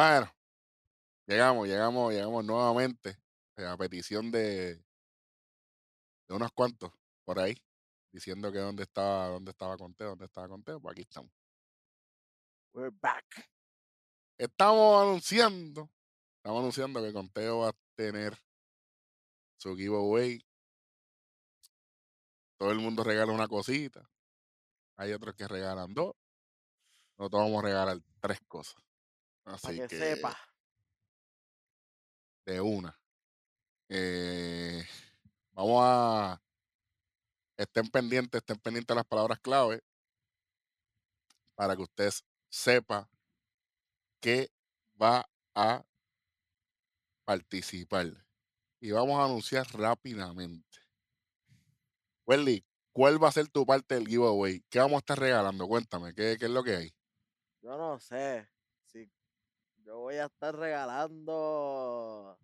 Bueno, llegamos, llegamos, llegamos nuevamente eh, a petición de, unos cuantos por ahí, diciendo que dónde estaba, dónde estaba Conteo, dónde estaba Conteo, pues aquí estamos. We're back. Estamos anunciando, estamos anunciando que Conteo va a tener su giveaway. Todo el mundo regala una cosita. Hay otros que regalan dos. Nosotros vamos a regalar tres cosas. Para Así que, que, sepa. de una. Eh, vamos a. Estén pendientes, estén pendientes de las palabras clave para que usted sepa que va a participar. Y vamos a anunciar rápidamente. Welly, ¿cuál va a ser tu parte del giveaway? ¿Qué vamos a estar regalando? Cuéntame, ¿qué, qué es lo que hay? Yo no sé. Yo voy a estar regalando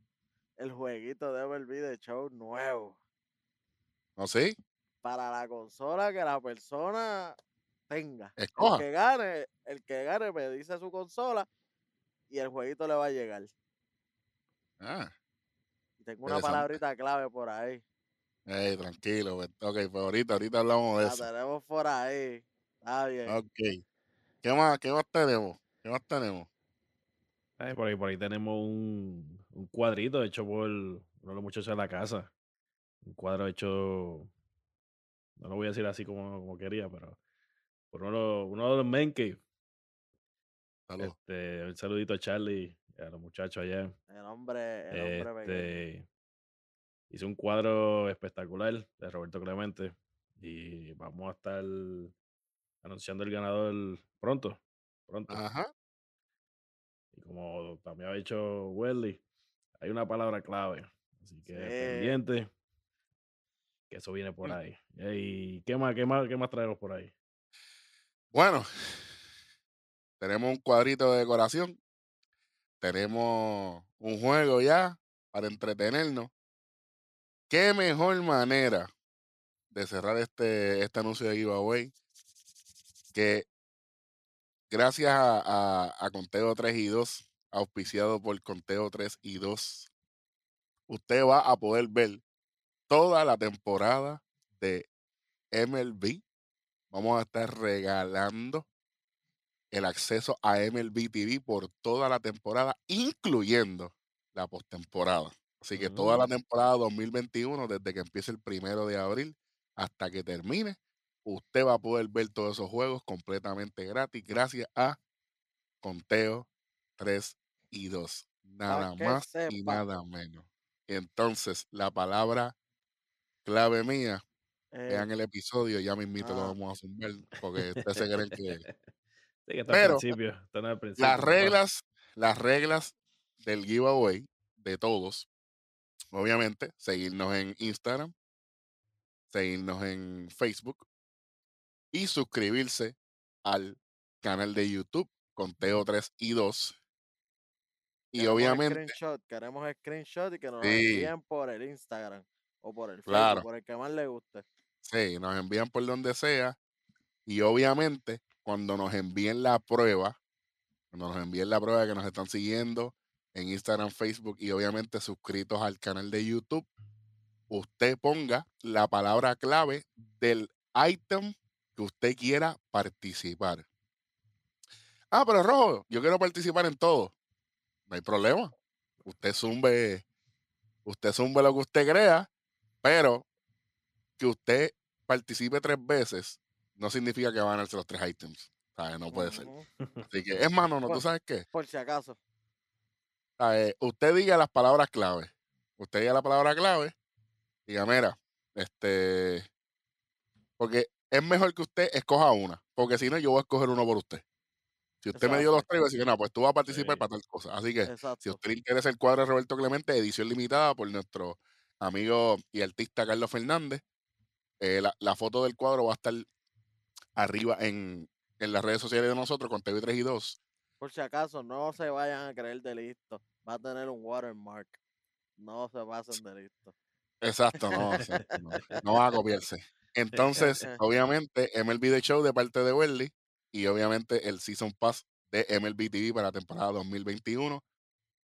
el jueguito de MLB de show nuevo. ¿No sé? Para la consola que la persona tenga. El Escoja. que gane, el que gane me dice su consola y el jueguito le va a llegar. Ah, Y tengo una palabrita clave por ahí. ey, tranquilo. pues, Ok, pues ahorita, ahorita hablamos de La eso. tenemos por ahí. Está bien. Ok. ¿Qué más, qué más tenemos? ¿Qué más tenemos? Ay, por, ahí, por ahí tenemos un, un cuadrito hecho por uno de los muchachos de la casa. Un cuadro hecho, no lo voy a decir así como, como quería, pero por uno, de los- uno de los men. Saludos. Este, un saludito a Charlie y a los muchachos allá. El hombre, el hombre. Este, hizo un cuadro espectacular de Roberto Clemente y vamos a estar anunciando el ganador pronto. Pronto. Ajá. Y como también ha dicho Welly, hay una palabra clave. Así que Sí. pendiente. Que eso viene por ahí. ¿Y qué más, qué más, qué más traemos por ahí? Bueno, tenemos un cuadrito de decoración. Tenemos un juego ya para entretenernos. ¿Qué mejor manera de cerrar este, este anuncio de giveaway que gracias a, a- a Conteo 3 y 2, auspiciado por Conteo 3 y 2, usted va a poder ver toda la temporada de MLB. Vamos a estar regalando el acceso a MLB TV por toda la temporada, incluyendo la postemporada. Así que toda la Mm. temporada 2021, desde que empiece el primero de abril hasta que termine, usted va a poder ver todos esos juegos completamente gratis gracias a Conteo 3 y 2. Nada más y nada menos. Entonces, la palabra clave mía, Eh, vean el episodio, ya mismito lo ah. vamos a zumbar, porque ustedes se creen que Sí, que está Pero, al principio. Está las reglas, las reglas del giveaway de todos, obviamente, seguirnos en Instagram, seguirnos en Facebook y suscribirse al canal de YouTube Conteo 3 y 2. Y queremos obviamente, Screenshot, queremos screenshot y que nos Sí. envíen por el Instagram o por el Facebook, Claro. por el que más le guste. sí, nos envían por donde sea. Y obviamente, cuando nos envíen la prueba, cuando nos envíen la prueba de que nos están siguiendo en Instagram, Facebook y obviamente suscritos al canal de YouTube, usted ponga la palabra clave del item que usted quiera participar. Ah, pero Rojo, yo quiero participar en todo. No hay problema. Usted zumbe, usted zumbe lo que usted crea, pero que usted participe tres veces no significa que va a ganarse los tres items. ¿Sabe? No puede ser. Así que, es más, no, ¿tú sabes qué? Por si acaso. ¿Sabe? Usted diga las palabras clave. Usted diga la palabra clave. Diga, mira, este. Porque es mejor que usted escoja una. Porque si no, yo voy a escoger uno por usted. Si usted me dio así. tres, voy a decir, no, pues tú vas a participar Sí. para tal cosa. Así que, si usted le interesa el cuadro de Roberto Clemente, edición limitada por nuestro amigo y artista Carlos Fernández, eh, la, la foto del cuadro va a estar arriba en, en las redes sociales de nosotros, con TV 3 y 2. Por si acaso, no se vayan a creer de listo. Va a tener un watermark. No se pasen de listo. Exacto, no, exacto, no, no van a copiarse. Entonces, obviamente, MLB The Show de parte de Welly y obviamente el Season Pass de MLB TV para la temporada 2021.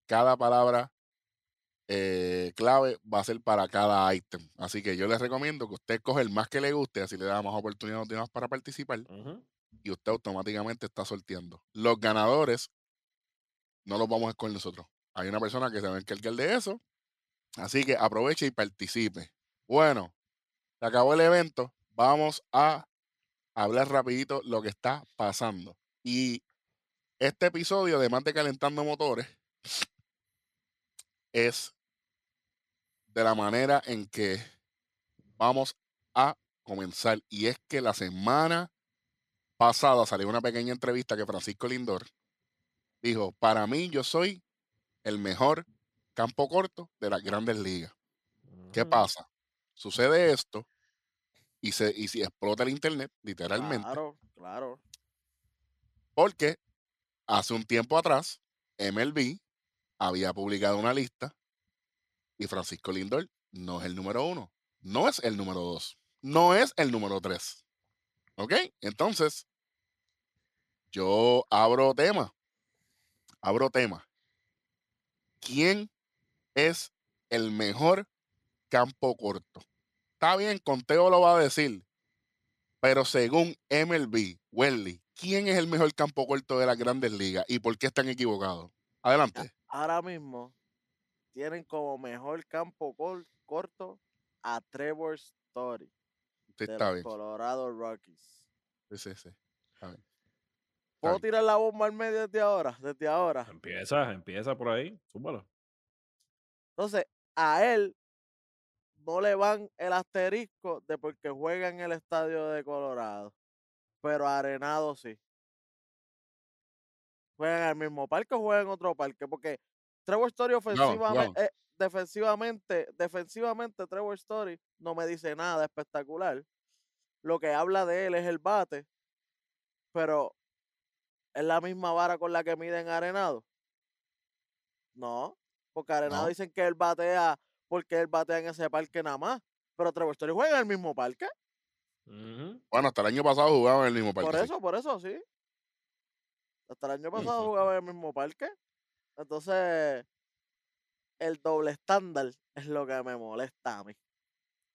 Cada palabra eh, clave va a ser para cada item. Así que yo les recomiendo que usted coge el más que le guste, así le da más oportunidades para participar y usted automáticamente está sorteando. Los ganadores no los vamos a escoger nosotros. Hay una persona que se va a encargar de eso. Así que aproveche y participe. Bueno, se acabó el evento. Vamos a hablar rapidito lo que está pasando. Y este episodio, además de calentando motores, es de la manera en que vamos a comenzar. Y es que la semana pasada salió una pequeña entrevista que Francisco Lindor dijo, para mí yo soy el mejor campo corto de las grandes ligas. ¿Qué Ujú. pasa? Sucede esto y se, y se explota el internet, literalmente, Claro, claro. porque hace un tiempo atrás MLB había publicado una lista y Francisco Lindor no es el número uno, no es el número dos, no es el número tres. ¿Ok? Entonces, yo abro tema, abro tema. ¿Quién es el mejor campo corto? Está bien, Conteo lo va a decir, pero según MLB, Welly, ¿quién es el mejor campo corto de las grandes ligas y por qué están equivocados? Adelante. Ahora mismo tienen como mejor campo cor- corto a Trevor Story Sí, de está los bien. Colorado Rockies. Sí, sí, sí. Está bien. ¿Puedo tirar la bomba al medio desde ahora? Desde ahora. Empieza, empieza por ahí. Súbalo. Entonces, a él no le van el asterisco de porque juega en el estadio de Colorado. Pero Arenado sí. Juegan en el mismo parque o juegan en otro parque. Porque Trevor Story ofensivamente, eh, defensivamente, defensivamente Trevor Story no me dice nada espectacular. Lo que habla de él es el bate. Pero es la misma vara con la que miden a Arenado. No, porque Arenado No. dicen que él batea porque él batea en ese parque nada más. Pero Trevor Story juega en el mismo parque. Bueno, hasta el año pasado jugaban en el mismo parque. Por sí. eso, por eso, sí. Hasta el año pasado Ujú. jugaba en el mismo parque. Entonces, el doble estándar es lo que me molesta a mí.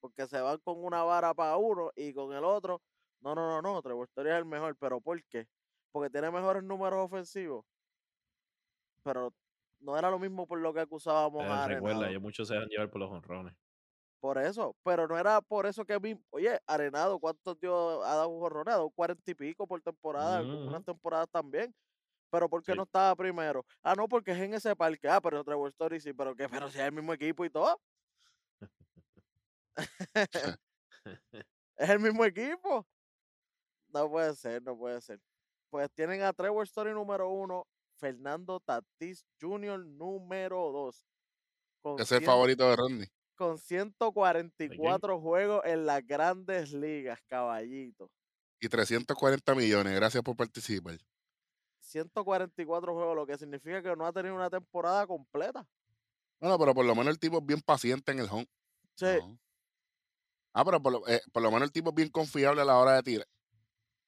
Porque se van con una vara para uno y con el otro. No, no, no, no. Trevor Story es el mejor. ¿Pero por qué? Porque tiene mejores números ofensivos. Pero no era lo mismo por lo que acusábamos a recuerda, Arenado. ellos muchos se dejan llevar por los honrones. Por eso, pero no era por eso que oye, Arenado, ¿cuántos dio ha dado? Ha dado cuarenta y pico por temporada, algunas Ujú. temporadas también. Pero ¿por qué Sí. no estaba primero? Ah, no, porque es en ese parque. Ah, pero Trevor Story sí, pero que, pero si es el mismo equipo y todo. es el mismo equipo. No puede ser, no puede ser. Pues tienen a Trevor Story número uno, Fernando Tatis Jr. número dos. Con Ese es el favorito de Randy. con 144 juegos en las grandes ligas, caballito. Y 340 millones. Gracias por participar. 144 juegos, lo que significa que no ha tenido una temporada completa. Bueno, pero por lo menos el tipo es bien paciente en el home. Sí, No. Ah, pero por lo, eh, por lo menos el tipo es bien confiable a la hora de tirar.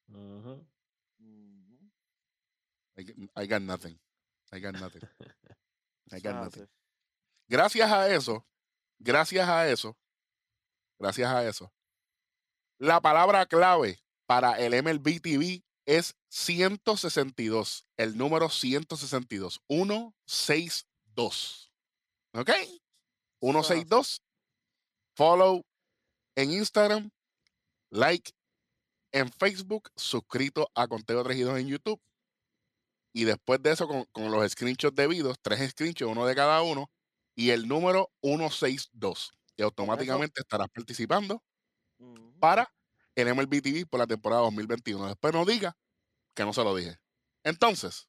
Ujú. Ujú, I, g- I got nothing. I got nothing. I got nothing. Gracias a eso, gracias a eso, gracias a eso, la palabra clave para el MLB TV es 162, el número 162, 162. ¿Ok? Eso es así. 162. Follow en Instagram, like en Facebook, suscrito a Conteo 3 y 2 en YouTube. Y después de eso, con, con los screenshots debidos, tres screenshots, uno de cada uno, y el número 162. Y automáticamente estarás participando para el MLB TV por la temporada 2021. Después no diga que no se lo dije. Entonces,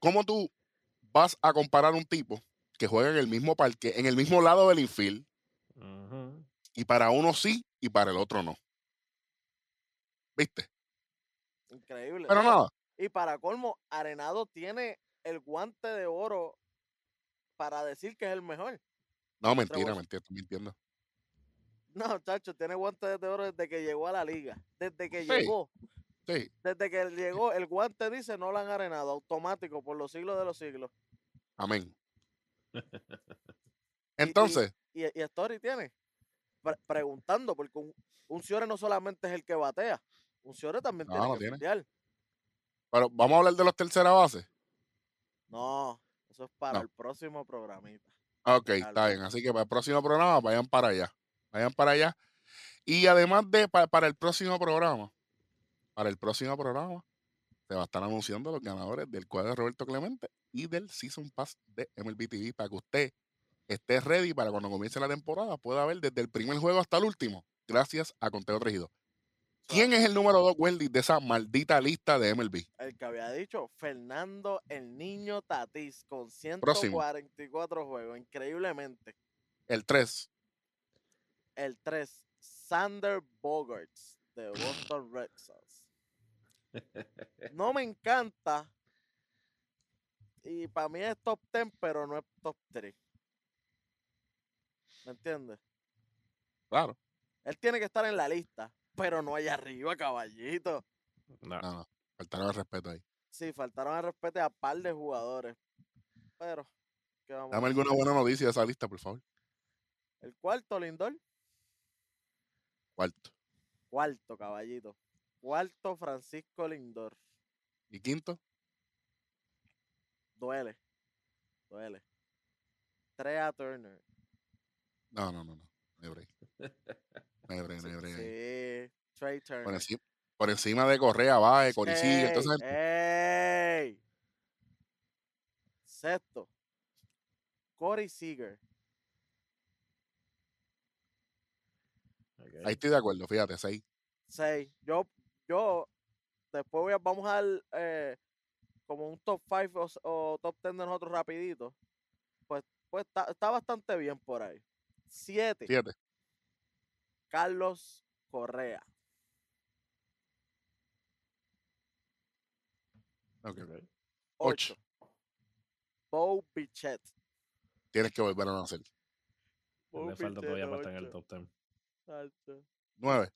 ¿cómo tú vas a comparar un tipo que juega en el mismo parque, en el mismo lado del infield, y para uno sí y para el otro no? ¿Viste? Increíble. Pero nada, Y para colmo, Arenado tiene el guante de oro para decir que es el mejor. no, mentira, mentira, estoy mintiendo. No, chacho, tiene guante de oro desde que llegó a la liga. Desde que Sí. llegó. Sí. Desde que llegó, el guante dice no lo han arenado, automático por los siglos de los siglos. Amén. Entonces. Y, y, Story tiene. preguntando, porque un, un no solamente es el que batea, un Ciore también tiene que tiene. Pero vamos a hablar de los tercera base. No, eso es para el próximo programita. Ok, está bien. Así que para el próximo programa vayan para allá. Vayan para allá. Y además de para el próximo programa, para el próximo programa, se va a estar anunciando los ganadores del cuadro de Roberto Clemente y del Season Pass de MLB TV para que usted esté ready para cuando comience la temporada pueda ver desde el primer juego hasta el último, gracias a Conteo Regido. ¿Quién es el número dos, Wendy, de esa maldita lista de MLB? El que había dicho, Fernando el Niño Tatis, con 144 juegos, increíblemente. El 3. El 3, Sander Bogarts, de Boston Red Sox. No me encanta. Y para mí es top 10, pero no es top 3. ¿Me entiendes? Claro. Él tiene que estar en la lista pero no allá arriba, caballito. No. no, faltaron el respeto ahí. Sí, faltaron el respeto a par de jugadores. Pero, ¿qué vamos Dame alguna buena noticia de esa lista, por favor. El cuarto, Lindor. Cuarto. Cuarto, caballito. Cuarto, Francisco Lindor. ¿Y quinto? Duele. Duele. Trea Turner. No, no, no, no. No Sí, Trey Turner. Por encima, de Correa, va, Corey entonces. ¡Ey! Sexto. Corey Seager. Ahí estoy de acuerdo, fíjate, seis. Seis. Yo, yo, después voy a, vamos a dar eh, como un top 5 o, top 10 de nosotros rapidito. Pues, pues está, está bastante bien por ahí. Siete. Siete. Carlos Correa. Okay. Ocho. Bo Bichet. Tienes que volver a nacer. Me falta todavía para estar en el top 10. Nueve.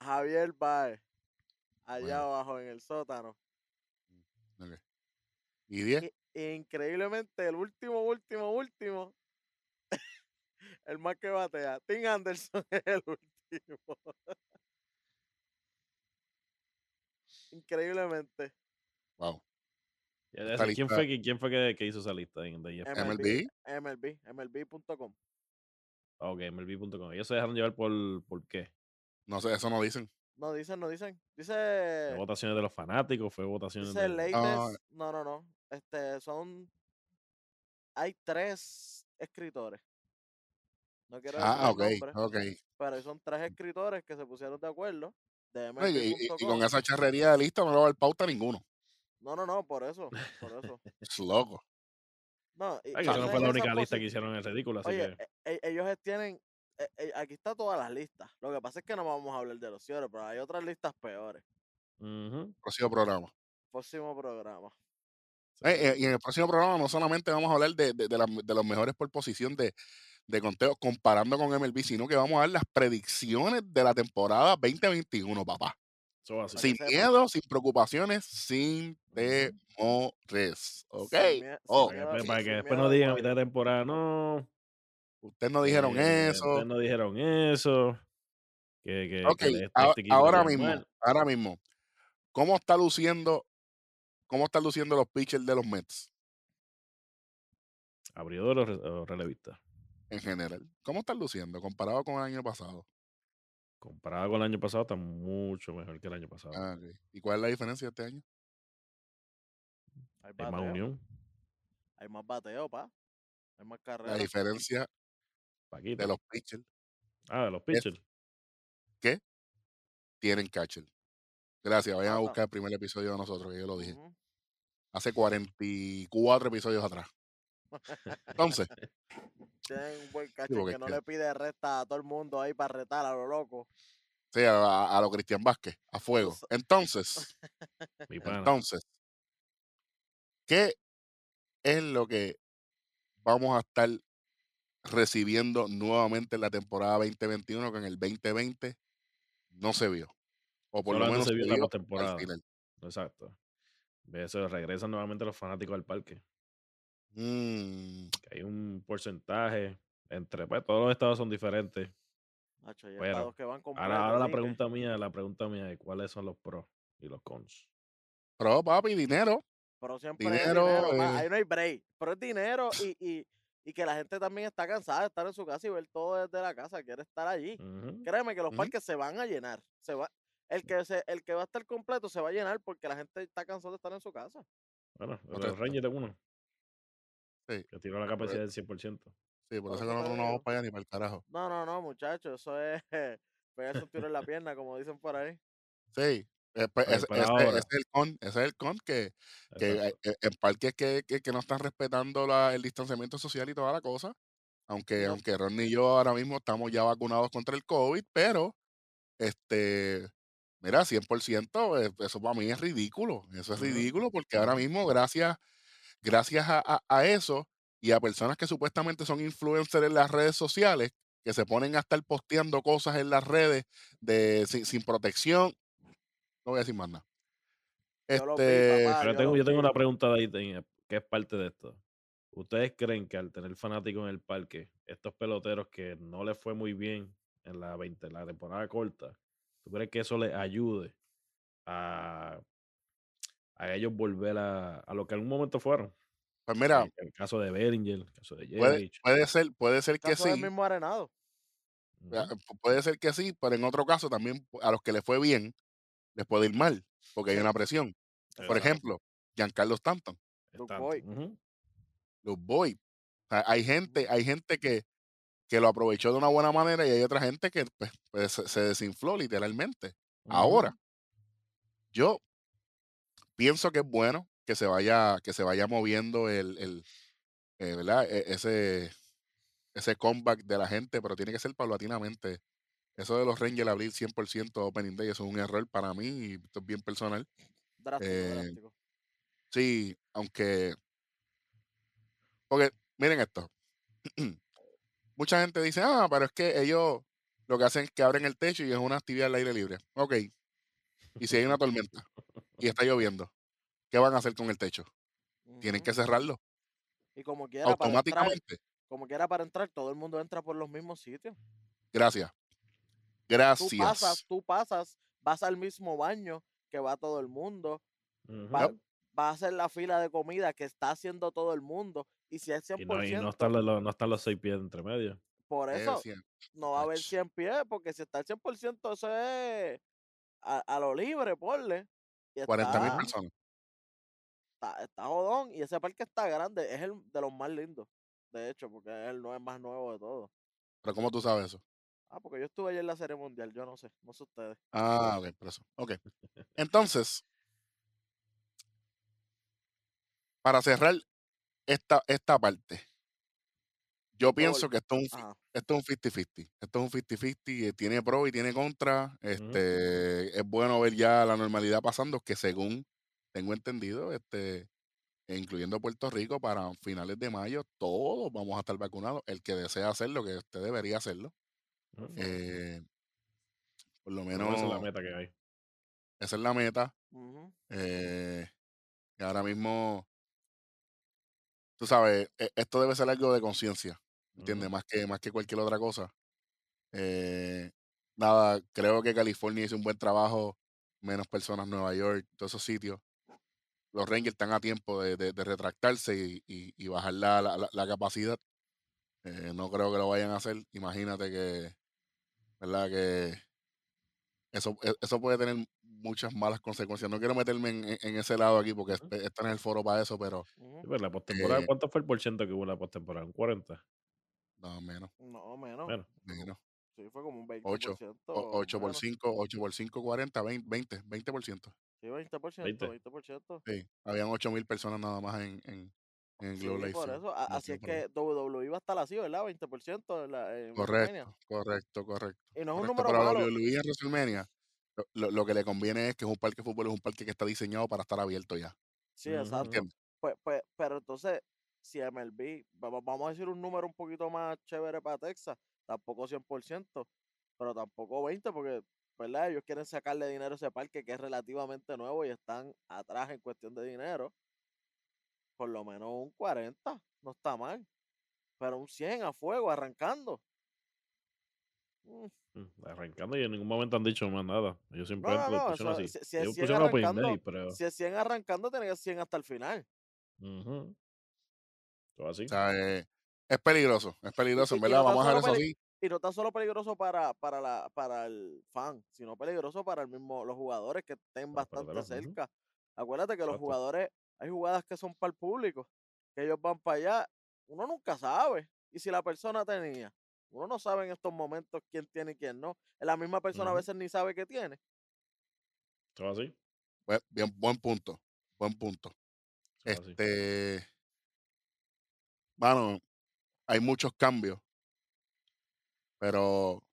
Javier Baez. Allá abajo en el sótano. Okay. ¿Y diez? increíblemente, el último, último, último el más que batea. Tim Anderson es el último. Increíblemente. Wow. ¿Quién fue, quién fue que, que, hizo esa lista en MLB? MLB, MLB.com. Ok, MLB.com. Ellos se dejaron llevar por, por qué. No sé, eso no dicen. No dicen, no dicen. Dice. votaciones de los fanáticos? ¿Fue votaciones dice de.? Ah. no, no, no. Este, son. Hay tres escritores. No quiero ah, ok, ok. Pero son tres escritores que se pusieron de acuerdo. De y, con esa charrería de lista no le va a dar pauta a ninguno. No, no, no, por eso. Por eso. es loco. No, y, no fue la única lista que hicieron el ridículo. Así Oye, que... E, ellos tienen. E, e, aquí está todas las listas. Lo que pasa es que no vamos a hablar de los cierres, pero hay otras listas peores. Próximo programa. Próximo programa. Eh, eh, y en el próximo programa no solamente vamos a hablar de, de, de los mejores por posición de, de conteo comparando con MLB, sino que vamos a dar las predicciones de la temporada 2021, papá. Sin miedo, sin preocupaciones, sin temores. ¿Ok? Oh. para, que, después no digan a mitad de temporada, no. Ustedes no dijeron eso. Ustedes no dijeron eso. Que, que, este ahora mismo, ahora mismo, ¿cómo está luciendo, cómo está luciendo los pitchers de los Mets? ¿Abridor o relevista? en general. ¿Cómo están luciendo comparado con el año pasado? Comparado con el año pasado, está mucho mejor que el año pasado. Ah, ¿Y cuál es la diferencia este año? Hay, más unión. Hay más bateo, pa. Hay más carreras. La diferencia de los pitchers. Ah, de los pitchers. ¿Qué? Tienen catcher. Gracias. Vayan a buscar el primer episodio de nosotros, que yo lo dije. Hace 44 episodios atrás. Entonces, tienen un buen cacho que no le pide resta a todo el mundo ahí para retar a lo loco. Sí, a, a lo Cristian Vázquez, a fuego. Entonces, entonces, ¿qué es lo que vamos a estar recibiendo nuevamente en la temporada 2021 que en el 2020 no se vio? O por lo menos se vio la postemporada. Exacto. Eso regresan nuevamente los fanáticos al parque. Mm. hay un porcentaje entre, pues todos los estados son diferentes. ahora, la pregunta mía, la pregunta mía es cuáles son los pros y los cons. Pro, papi, dinero. Pero siempre dinero, dinero. Eh. ahí no hay break. Pero es dinero y, y, y, que la gente también está cansada de estar en su casa y ver todo desde la casa, quiere estar allí. Créeme que los parques se van a llenar. Se va, el, que se, el que va a estar completo se va a llenar porque la gente está cansada de estar en su casa. Bueno, el Ranger de uno. Sí. Que tiró la capacidad del 100%. Sí, por, eso que no, no vamos para allá ni para el carajo. No, no, no, muchachos, eso es pegarse un tiro en la pierna, como dicen por ahí. Sí, eh, pues, ese, es el con, ese es el con que, que eh, eh, en parques que, que, que, no están respetando la, el distanciamiento social y toda la cosa. Aunque, aunque Ron y yo ahora mismo estamos ya vacunados contra el COVID, pero este mira, 100%, eso para mí es ridículo. Eso es ridículo porque ahora mismo, gracias, gracias a, a, eso y a personas que supuestamente son influencers en las redes sociales, que se ponen a estar posteando cosas en las redes de, sin, protección, no voy a decir más nada. Este, Pero tengo, yo, tengo una pregunta de ahí que es parte de esto. ¿Ustedes creen que al tener fanáticos en el parque, estos peloteros que no les fue muy bien en la 20, la temporada corta, ¿tú crees que eso les ayude a, a ellos volver a, a lo que en un momento fueron? Pues mira, el, caso de Beringer, el caso de puede, puede, ser, puede ser que sí. mismo arenado. Puede ser que sí, pero en otro caso también a los que les fue bien les puede ir mal, porque hay una presión. Por ejemplo, Giancarlo Stanton. Los Boy. Los Boy. hay gente, hay gente que, que lo aprovechó de una buena manera y hay otra gente que pues, pues se desinfló literalmente. Ahora, yo pienso que es bueno que se vaya, que se vaya moviendo el, el eh, ¿verdad? E, ese, ese comeback de la gente, pero tiene que ser paulatinamente. Eso de los Rangers abrir 100% Opening Day, eso es un error para mí y esto es bien personal. Eh, sí, aunque. Porque, miren esto. Mucha gente dice, ah, pero es que ellos lo que hacen es que abren el techo y es una actividad al aire libre. Ok. Y si hay una tormenta y está lloviendo, ¿qué van a hacer con el techo? Tienen que cerrarlo. Y como quiera, automáticamente. Para entrar, como quiera para entrar, todo el mundo entra por los mismos sitios. Gracias. Gracias. Tú pasas, tú pasas, vas al mismo baño que va todo el mundo. va, a hacer la fila de comida que está haciendo todo el mundo. Y si es 100%. Y no, están los, no están los seis pies entre medio. Por eso no va a haber 100 pies, porque si está el 100%, eso es a, lo libre, porle. 40 mil personas está, jodón y ese parque está grande. Es el de los más lindos, de hecho, porque es el más nuevo de todos. ¿Pero cómo tú sabes eso? Ah, porque yo estuve ayer en la Serie Mundial, yo no sé, no sé ustedes. Ah, ok, por eso. Ok. Entonces, para cerrar esta, esta parte, yo pienso que esto es un, esto es un 50-50. Esto es un 50-50, tiene pro y tiene contra. Este, Es bueno ver ya la normalidad pasando, que según tengo entendido, este, incluyendo Puerto Rico, para finales de mayo, todos vamos a estar vacunados. El que desea hacerlo, que usted debería hacerlo. Eh, por lo menos. Esa es la meta que hay. Esa es la meta. Eh, y ahora mismo, tú sabes, e, esto debe ser algo de conciencia, ¿entiendes? Más, que, más que cualquier otra cosa. Eh, nada, creo que California hizo un buen trabajo, menos personas Nueva York, todos esos sitios los Rangers están a tiempo de, de, retractarse y, y, bajar la, la, la capacidad. Eh, no creo que lo vayan a hacer. Imagínate que, ¿verdad? Que eso, e, eso puede tener muchas malas consecuencias. No quiero meterme en, en ese lado aquí porque este, está en el foro para eso, pero. Pues, la postemporada, eh ¿cuánto fue el porcentaje que hubo en la postemporada? ¿Un 40? No, menos. No, menos. Menos. Sí, fue como un 20%. 8, 8 por 5, 8 por 5, 40, 20, 20%. Sí, 20%, 20%. Sí, habían 8.000 personas nada más en, en, en sí, por eso. Así es que WWE va a estar así, ¿verdad? 20% en, la, en correcto, correcto, correcto. Y no es un número Pero malo. WWE en WrestleMania, lo, lo, que le conviene es que es un parque de fútbol, es un parque que está diseñado para estar abierto ya. Sí, exacto. Pues, pues, pero entonces, si MLB, vamos a decir un número un poquito más chévere para Texas, tampoco 100%, pero tampoco 20%, porque ¿verdad? Ellos quieren sacarle dinero a ese parque que es relativamente nuevo y están atrás en cuestión de dinero. Por lo menos un 40, no está mal. Pero un 100 a fuego, arrancando. Mm. Mm, arrancando y en ningún momento han dicho más nada. Ellos siempre no, no, no, así. Si, es 100 arrancando, pero... si es 100 arrancando, tiene que ser 100 hasta el final. Así. O sea, eh, es peligroso, es peligroso, en verdad, vamos a ver eso así. Y no tan solo peligroso para, para, la, para el fan, sino peligroso para el mismo, los jugadores que estén bastante cerca. Acuérdate que los jugadores, hay jugadas que son para el público, que ellos van para allá, uno nunca sabe. Y si la persona tenía, uno no sabe en estos momentos quién tiene y quién no. La misma persona a veces ni sabe qué tiene. ¿Todo así? bien, buen punto, buen punto. Este, bueno, hay muchos cambios pero,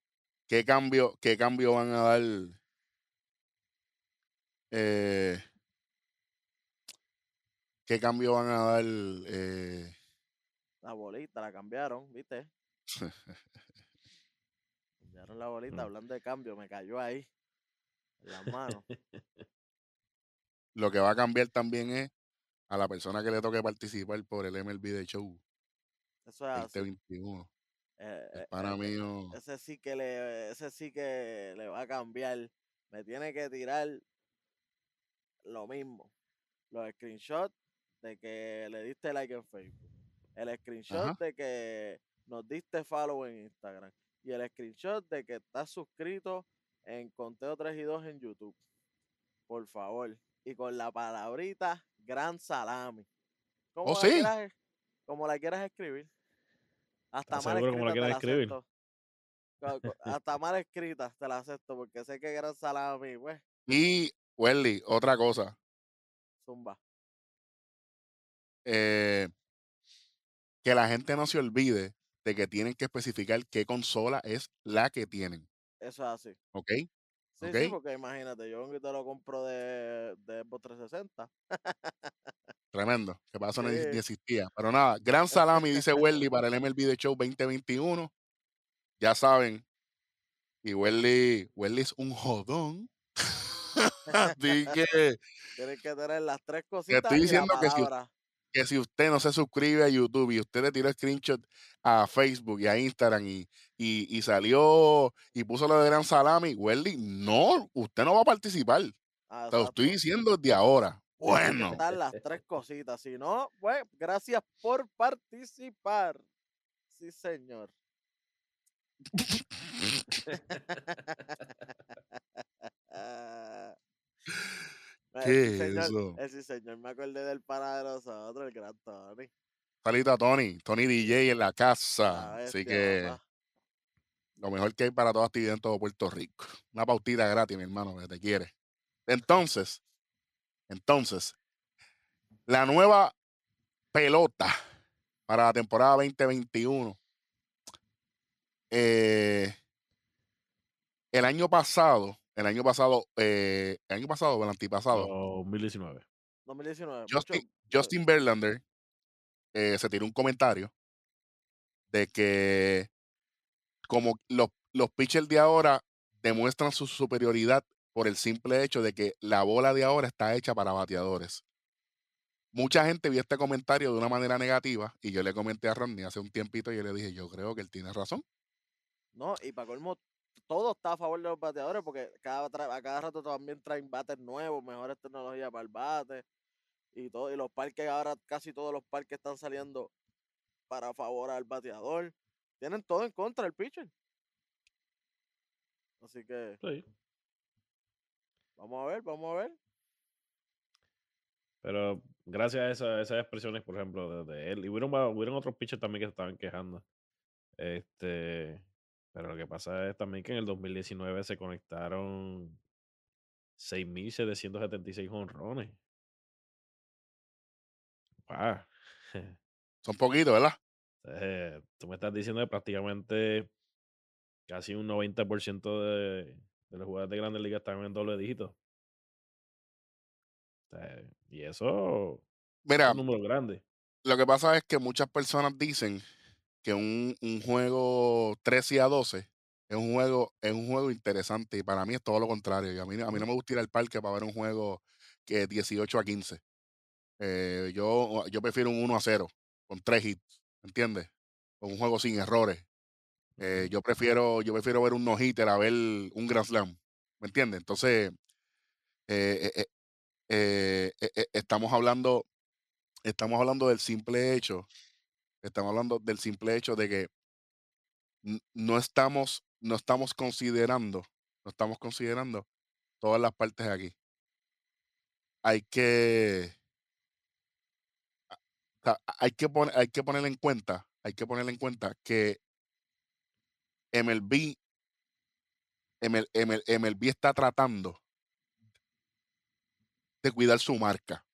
¿qué cambio, qué cambio van a dar? Eh, ¿Qué cambio van a dar? Eh? La bolita la cambiaron, ¿viste? cambiaron la bolita, mm. hablando de cambio, me cayó ahí, en las manos. Lo que va a cambiar también es a la persona que le toque participar por el MLB de Show. Eso es 2021. Eh, eh, para eh, mí. Ese sí que le, ese sí que le va a cambiar. Me tiene que tirar lo mismo. Los screenshots de que le diste like en Facebook. El screenshot de que nos diste follow en Instagram. Y el screenshot de que estás suscrito en Conteo 3 y 2 en YouTube. Por favor. Y con la palabrita Gran Salami. ¿Cómo, oh, sí? como la quieras escribir. Hasta mal escrita te la acepto. Hasta mal escrita te la acepto porque sé que gran salami, pues. Y, Welly, otra cosa. Zumba. Eh, que la gente no se olvide de que tienen que especificar qué consola es la que tienen. Eso es así. ¿Ok? Sí, sí, porque imagínate, yo te lo compro de, de Xbox 360. Tremendo, que para eso no existía. Pero nada, gran salami, dice Welly, para el MLB de Show 2021. Ya saben. Y Welly, Welly es un jodón. Así que. Tienes que tener las tres cositas. Que estoy diciendo que si, que si usted no se suscribe a YouTube y usted le tiró screenshot a Facebook y a Instagram y, y, salió y puso lo de Gran Salami, Welly, no, usted no va a participar. Ah, Te lo estoy diciendo desde ahora. Bueno. las tres cositas. Si no, pues, gracias por participar. Sí, señor. ¿Qué es eso? sí, señor. Me acordé del para de nosotros, el gran Tony. Salita Tony. Tony DJ en la casa. Así que lo mejor que hay para toda actividad en todo Puerto Rico. Una pautita gratis, mi hermano, que te quiere. Entonces, entonces, la nueva pelota para la temporada 2021. Eh, el año pasado, el año pasado, eh, el año pasado o el antipasado. 2019. 2019. Justin, Justin Verlander eh, se tiró un comentario de que como los, los pitchers de ahora demuestran su superioridad por el simple hecho de que la bola de ahora está hecha para bateadores. Mucha gente vio este comentario de una manera negativa y yo le comenté a Ronnie hace un tiempito y yo le dije, yo creo que él tiene razón. No, y para colmo, todo está a favor de los bateadores porque cada, a cada rato también traen bates nuevos, mejores tecnologías para el bate y todo. Y los parques ahora, casi todos los parques están saliendo para favor al bateador. Tienen todo en contra del pitcher. Así que. Sí. Vamos a ver, vamos a ver. Pero gracias a esas expresiones, por ejemplo, de, él, y hubieron, otros pitchers también que se estaban quejando. Este, pero lo que pasa es también que en el 2019 se conectaron 6.776 honrones. Wow. Son poquitos, ¿verdad? Eh, tú me estás diciendo que prácticamente casi un 90% de, de los jugadores de grandes ligas están en doble dígito. y eso Mira, es un número grande. Lo que pasa es que muchas personas dicen que un, un juego 13 a 12 es un juego, es un juego interesante y para mí es todo lo contrario. a mí, a mí no me gusta ir al parque para ver un juego que es 18 a 15. Eh, yo, yo prefiero un 1 a 0 con tres hits, ¿entiendes? Con un juego sin errores. Eh, yo prefiero, yo prefiero ver un no-hitter a ver un Grand Slam, ¿me entiendes? Entonces, eh, estamos hablando, estamos hablando del simple hecho, estamos hablando del simple hecho de que no estamos, no estamos considerando, no estamos considerando todas las partes aquí. Hay que, hay que, hay que poner en cuenta, hay que poner en cuenta que MLB, ML, MLB está tratando de cuidar su marca.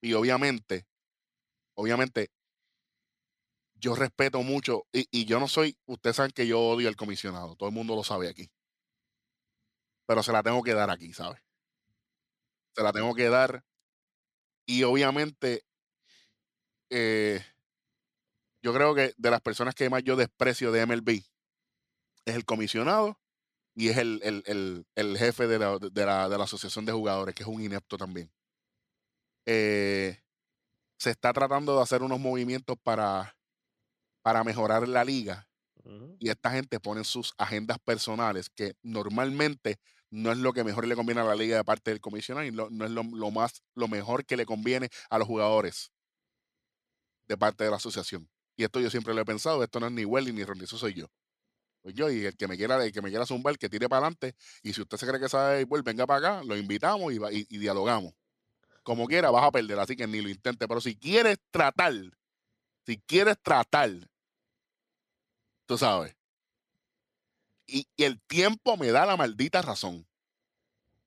Y obviamente, obviamente, yo respeto mucho, y, yo no soy, ustedes saben que yo odio al comisionado, todo el mundo lo sabe aquí. Pero se la tengo que dar aquí, ¿sabes? Se la tengo que dar. Y obviamente eh, yo creo que de las personas que más yo desprecio de MLB es el comisionado y es el, jefe de la, asociación de jugadores, que es un inepto también. Eh, se está tratando de hacer unos movimientos para, para mejorar la liga. Y esta gente pone sus agendas personales, que normalmente no es lo que mejor le conviene a la liga de parte del comisionado y no es lo, más, lo mejor que le conviene a los jugadores de parte de la asociación. Y esto yo siempre lo he pensado, esto no es ni Welly ni Ronnie, eso soy yo. Pues yo, y el que me quiera, el que me quiera zumbar, que tire para adelante. Y si usted se cree que sabe béisbol, venga para acá, lo invitamos y, y, dialogamos. Como quiera, vas a perder, así que ni lo intente. Pero si quieres tratar, si quieres tratar, tú sabes. Y, y el tiempo me da la maldita razón.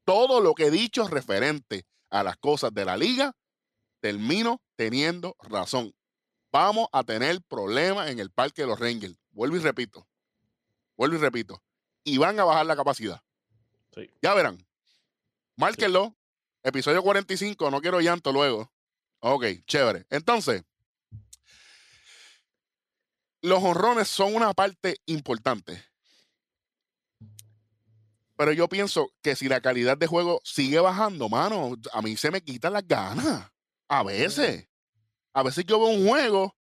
Todo lo que he dicho referente a las cosas de la liga, termino teniendo razón vamos a tener problemas en el parque de los Rangers. Vuelvo y repito. Vuelvo y repito. Y van a bajar la capacidad. Ya verán. Márquenlo. Episodio 45. No quiero llanto luego. Ok, chévere. Entonces, los honrones son una parte importante. Pero yo pienso que si la calidad de juego sigue bajando, mano, a mí se me quitan las ganas. A veces a veces yo veo un juego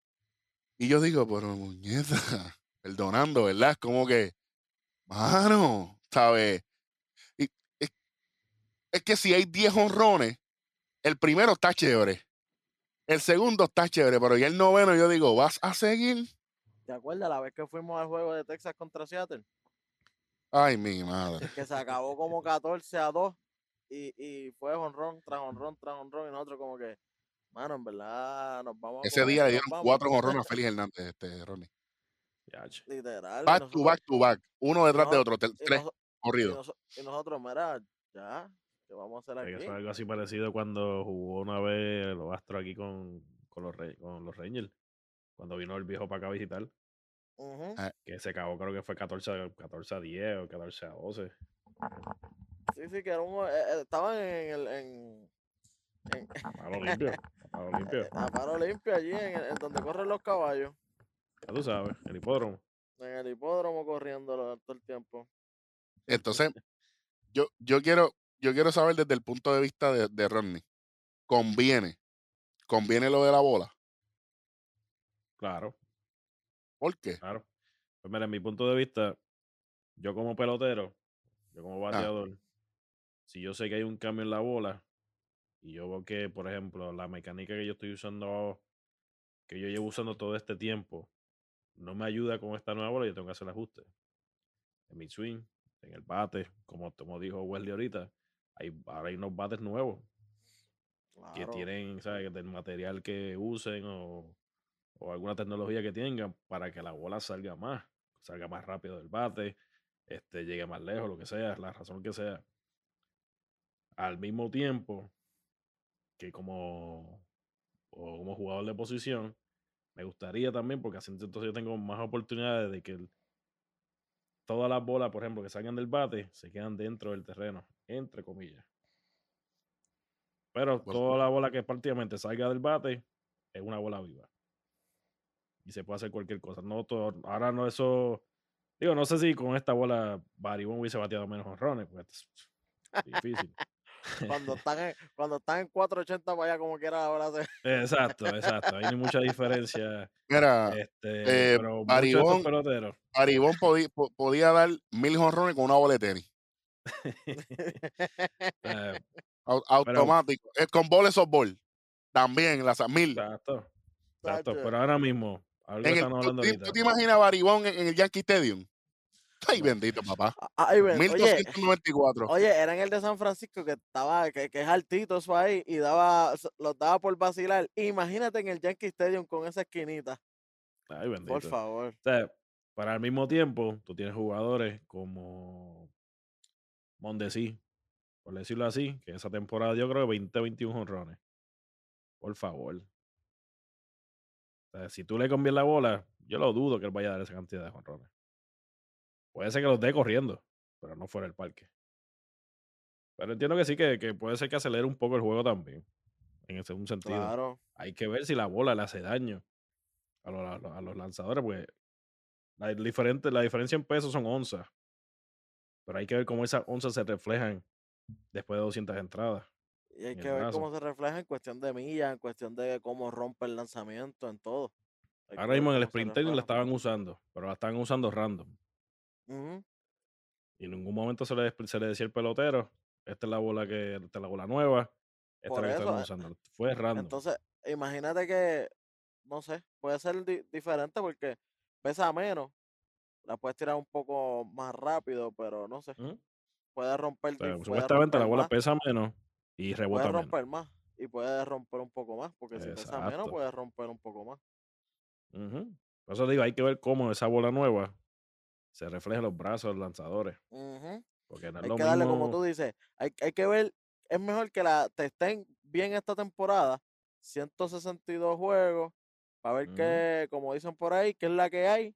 y yo digo, pero muñeca, perdonando, ¿verdad? Es como que, mano, ¿sabes? Y, es, que si hay 10 honrones, el primero está chévere. El segundo está chévere, pero ya el noveno yo digo, ¿vas a seguir? ¿Te acuerdas la vez que fuimos al juego de Texas contra Seattle? Ay, mi madre. que se acabó como 14 a 2 y, y fue honrón tras honrón tras honrón y nosotros como que, Mano, en verdad, nos vamos Ese día le dieron cuatro jorrones a Félix Hernández, este, Ronnie. Literal. Back to back to back. Uno detrás de otro. Tres corridos. Y, nosotros, mira, ya. ¿Qué vamos a hacer aquí? Eso es algo así parecido cuando jugó una vez los Astros aquí con, con, los, con los Rangers. Cuando vino el viejo para acá a visitar. Ah. Que se acabó, creo que fue 14, 14 a 10 o 14 a 12. Sí, sí, que era un, eh, eh, estaban en el. En, a paro limpio. A paro limpio. A paro limpio allí, en, donde corren los caballos. Ya tú sabes, el hipódromo. En el hipódromo corriendo todo el tiempo. Entonces, yo, yo quiero, yo quiero saber desde el punto de vista de, de Rodney. ¿Conviene? ¿Conviene lo de la bola? Claro. ¿Por qué? Claro. Pues mira, en mi punto de vista, yo como pelotero, yo como ah. bateador, si yo sé que hay un cambio en la bola, y yo veo que, por ejemplo, la mecánica que yo estoy usando, que yo llevo usando todo este tiempo, no me ayuda con esta nueva bola, yo tengo que hacer el ajuste. En mi swing, en el bate, como, como dijo Wesley ahorita, hay, ahora hay unos bates nuevos que tienen, ¿sabes? Del material que usen o, o alguna tecnología que tengan para que la bola salga más, salga más rápido del bate, este, llegue más lejos, lo que sea, la razón que sea. Al mismo tiempo, que como, como jugador de posición, me gustaría también, porque así entonces yo tengo más oportunidades de que todas las bolas, por ejemplo, que salgan del bate, se quedan dentro del terreno, entre comillas. Pero toda la bola que prácticamente salga del bate es una bola viva. Y se puede hacer cualquier cosa. No todo, ahora no eso, Digo, no sé si con esta bola Baribón hubiese bateado menos honrones, porque es difícil. cuando están en, cuando están en 480 vaya como quiera ahora se... Exacto, exacto. Hay mucha diferencia. Mira, este, eh, pero Baribón. Baribón podía, podía dar mil honrones con una bola de tenis. Eh, Au- Automático. Es con bola de softball. También, las mil. exacto, exacto. Pero ahora mismo, algo En el, estamos ¿tú, hablando tú- tú te imaginas a Baribón en, en el Yankee Stadium? Ay, bendito, papá. Ay, oye, 1294. oye, era en el de San Francisco que estaba, que, que es altito eso ahí, y daba, los daba por vacilar. Imagínate en el Yankee Stadium con esa esquinita, Ay, bendito. por favor. O sea, para al mismo tiempo, tú tienes jugadores como Mondesi, por decirlo así, que esa temporada yo creo que 20, 21 honrones. Por favor. O sea, si tú le convienes la bola, yo lo dudo que él vaya a dar esa cantidad de honrones. Puede ser que los dé corriendo, pero no fuera el parque. Pero entiendo que sí, que, que puede ser que acelere un poco el juego también. En ese un sentido. Claro. Hay que ver si la bola le hace daño a los, a los- a los lanzadores, pues la, diferente, la diferencia en pesos son onzas. Pero hay que ver cómo esas onzas se reflejan después de 200 entradas. Y hay que el ver cómo se refleja en cuestión de millas, en cuestión de cómo rompe el lanzamiento, en todo. Hay Ahora mismo en el sprint training la estaban usando, pero la estaban usando random. Y en ningún momento se le, se le decía al pelotero, esta es la bola que, esta es la bola nueva, esta Por es la que eh, usando. Fue random. Entonces, imagínate que, no sé, puede ser di- diferente porque pesa menos. La puedes tirar un poco más rápido, pero no sé. Puede romper, O sea, puede supuestamente la bola más, pesa menos y puede rebota menos. romper más y puede romper un poco más, porque si pesa menos, puede romper un poco más. Por eso digo, hay que ver cómo esa bola nueva se refleja en los brazos de los lanzadores. Ujú. Porque no es Hay lo que darle, como tú dices, hay, hay que ver, es mejor que la te estén bien esta temporada, 162 juegos, para ver Ujú. qué, como dicen por ahí, qué es la que hay,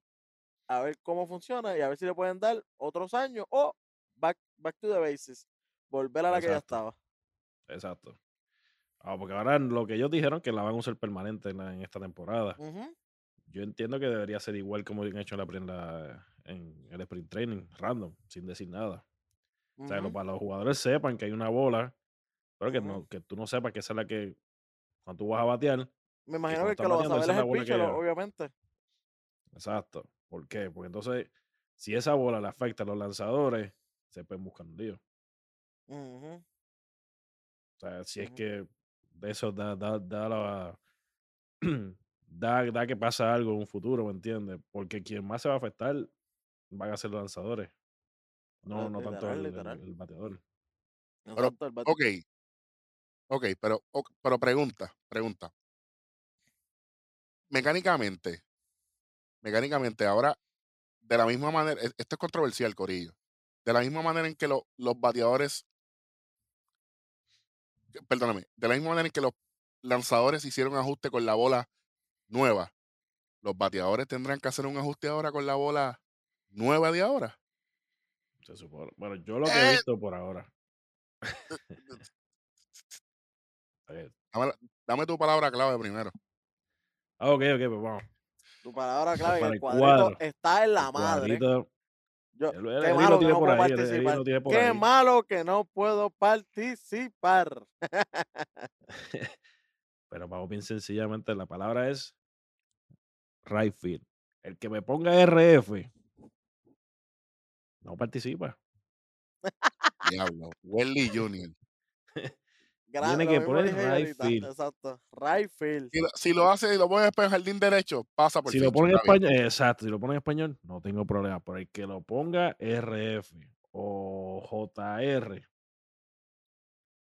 a ver cómo funciona y a ver si le pueden dar otros años o back, back to the bases, volver a la que ya estaba. Exacto. Ah, porque ahora lo que ellos dijeron que la van a usar permanente en, la- en esta temporada. Yo entiendo que debería ser igual como han hecho en, la, en, la- en el sprint training, random, sin decir nada. O sea, lo- para los jugadores sepan que hay una bola, pero que, no, que tú no sepas que esa es la que, cuando tú vas a batear, Me imagino que el que lo a es el pitcher, obviamente. Exacto. ¿Por qué? Porque entonces, si esa bola le afecta a los lanzadores, se pueden buscar un lío. Ujú, O sea, si es que de eso da, da, da, la- da, da que pasa algo en un futuro, ¿me entiendes? Porque quien más se va a afectar van a ser los lanzadores, no, no tanto el, el- literal. el bateador. Pero, ok. Ok, pero, pero pregunta, pregunta. Mecánicamente, mecánicamente, ahora, de la misma manera, e- esto es controversial, Corillo. De la misma manera en que lo- los bateadores, perdóname, de la misma manera en que los lanzadores hicieron ajuste con la bola nueva, los bateadores tendrán que hacer un ajuste ahora con la bola nueva de ahora. Se supone. Bueno, yo lo que he Eh, visto por ahora. eh, dame, la- dame tu palabra clave primero. Ah, ok, ok, pues vamos. tu palabra clave, el el cuadrito cuadro. está en la El madre. cuadrito, Yo, él- él- qué malo que no puedo ahí, él- él participar. Qué ahí. malo que no puedo participar. Pero vamos bien sencillamente, la palabra es right field. El que me ponga RF no participa. Diablo. Welly Jr. Gra- Tiene que poner right field. Exacto. Right field. Si lo, si lo hace y lo para el jardín derecho, pasa por Si lo pone en español, exacto, si lo pone en español, no tengo problema. Pero el que lo ponga RF o JR,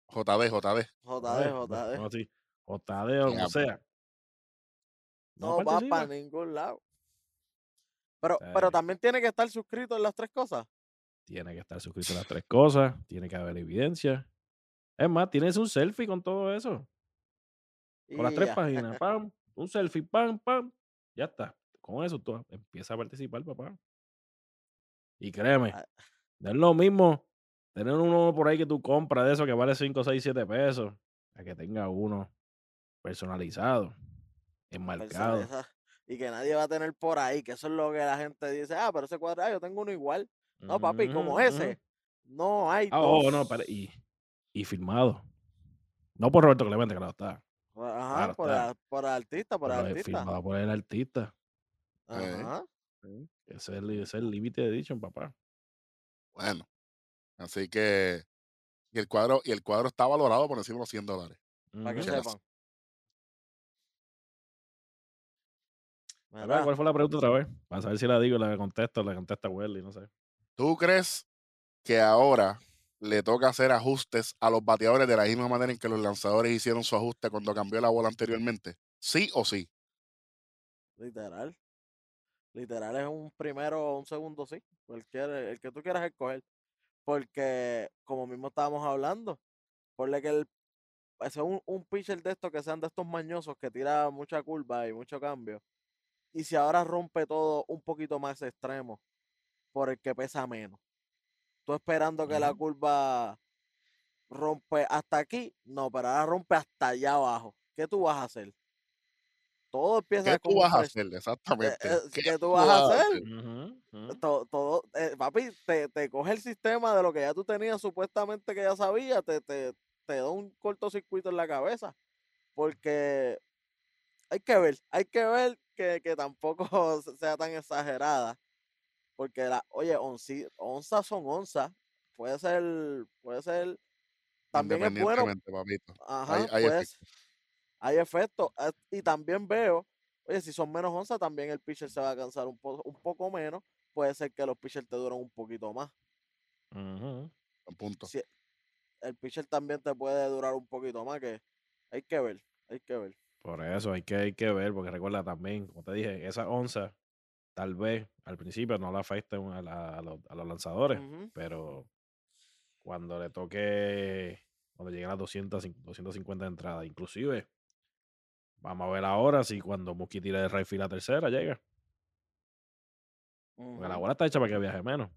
JD, JD. JD, JD. no JD o como sea. No, No va para ningún lado. Pero, Eh. pero también tiene que estar suscrito en las tres cosas. Tiene que estar suscrito a las tres cosas, tiene que haber evidencia. Es más, tienes un selfie con todo eso. Con las tres ya. páginas, pam, un selfie, pam, pam, ya está. Con eso tú empiezas a participar, papá. Y créeme, Ah. no es lo mismo tener uno por ahí que tú compras de eso que vale 5, 6, 7 pesos, a que tenga uno personalizado, enmarcado. Y que nadie va a tener por ahí, que eso es lo que la gente dice, ah, pero ese cuadro, ah, yo tengo uno igual. No, papi, como ese, no hay ah, Oh, no, pero, y, y firmado. No por Roberto Clemente, claro está. Ajá, por, El, por, el, artista, por, el artista. Firmado por el artista. Ajá. Ese es el límite de dicho, papá. Bueno, así que y el cuadro y el cuadro está valorado por encima de los 100 dólares. Para que sepan. ¿Cuál fue la pregunta otra vez? Para saber si la digo, la contesto, la contesta Welly, no sé. ¿Tú crees que ahora le toca hacer ajustes a los bateadores de la misma manera en que los lanzadores hicieron su ajuste cuando cambió la bola anteriormente? ¿Sí o sí? Literal. Literal es un primero o un segundo sí. Cualquier, el que tú quieras escoger. Porque, como mismo estábamos hablando, ponle que el, ese un, un pitcher de estos que sean de estos mañosos que tira mucha curva y mucho cambio. Y si ahora rompe todo un poquito más extremo por el que pesa menos. Tú esperando que la curva rompe hasta aquí, no, pero ahora rompe hasta allá abajo. ¿Qué tú vas a hacer? todo empieza ¿Qué tú vas a hacer? Exactamente. Eh, ¿Qué, tú vas a hacer? Todo, eh, papi, te, te, coge el sistema de lo que ya tú tenías supuestamente que ya sabías, te, te, te da un cortocircuito en la cabeza. Porque hay que ver, hay que ver que, que tampoco sea tan exagerada. Porque, la, oye, onzas son onzas. Puede ser, puede ser, también es bueno. Ajá, hay, hay efectos. Ah, y también veo, oye, si son menos onzas, también el pitcher se va a cansar un, un poco menos. Puede ser que los pitchers te duren un poquito más. punto. el pitcher también te puede durar un poquito más, que hay que ver, hay que ver. Por eso hay que, hay que ver, porque recuerda también, como te dije, esa onza tal vez al principio no la afecten a, los, lanzadores, pero cuando le toque, cuando lleguen a 200, 250 entradas, inclusive Vamos a ver ahora si cuando Muski tire de Rayfield la tercera llega. Porque la bola está hecha para que viaje menos.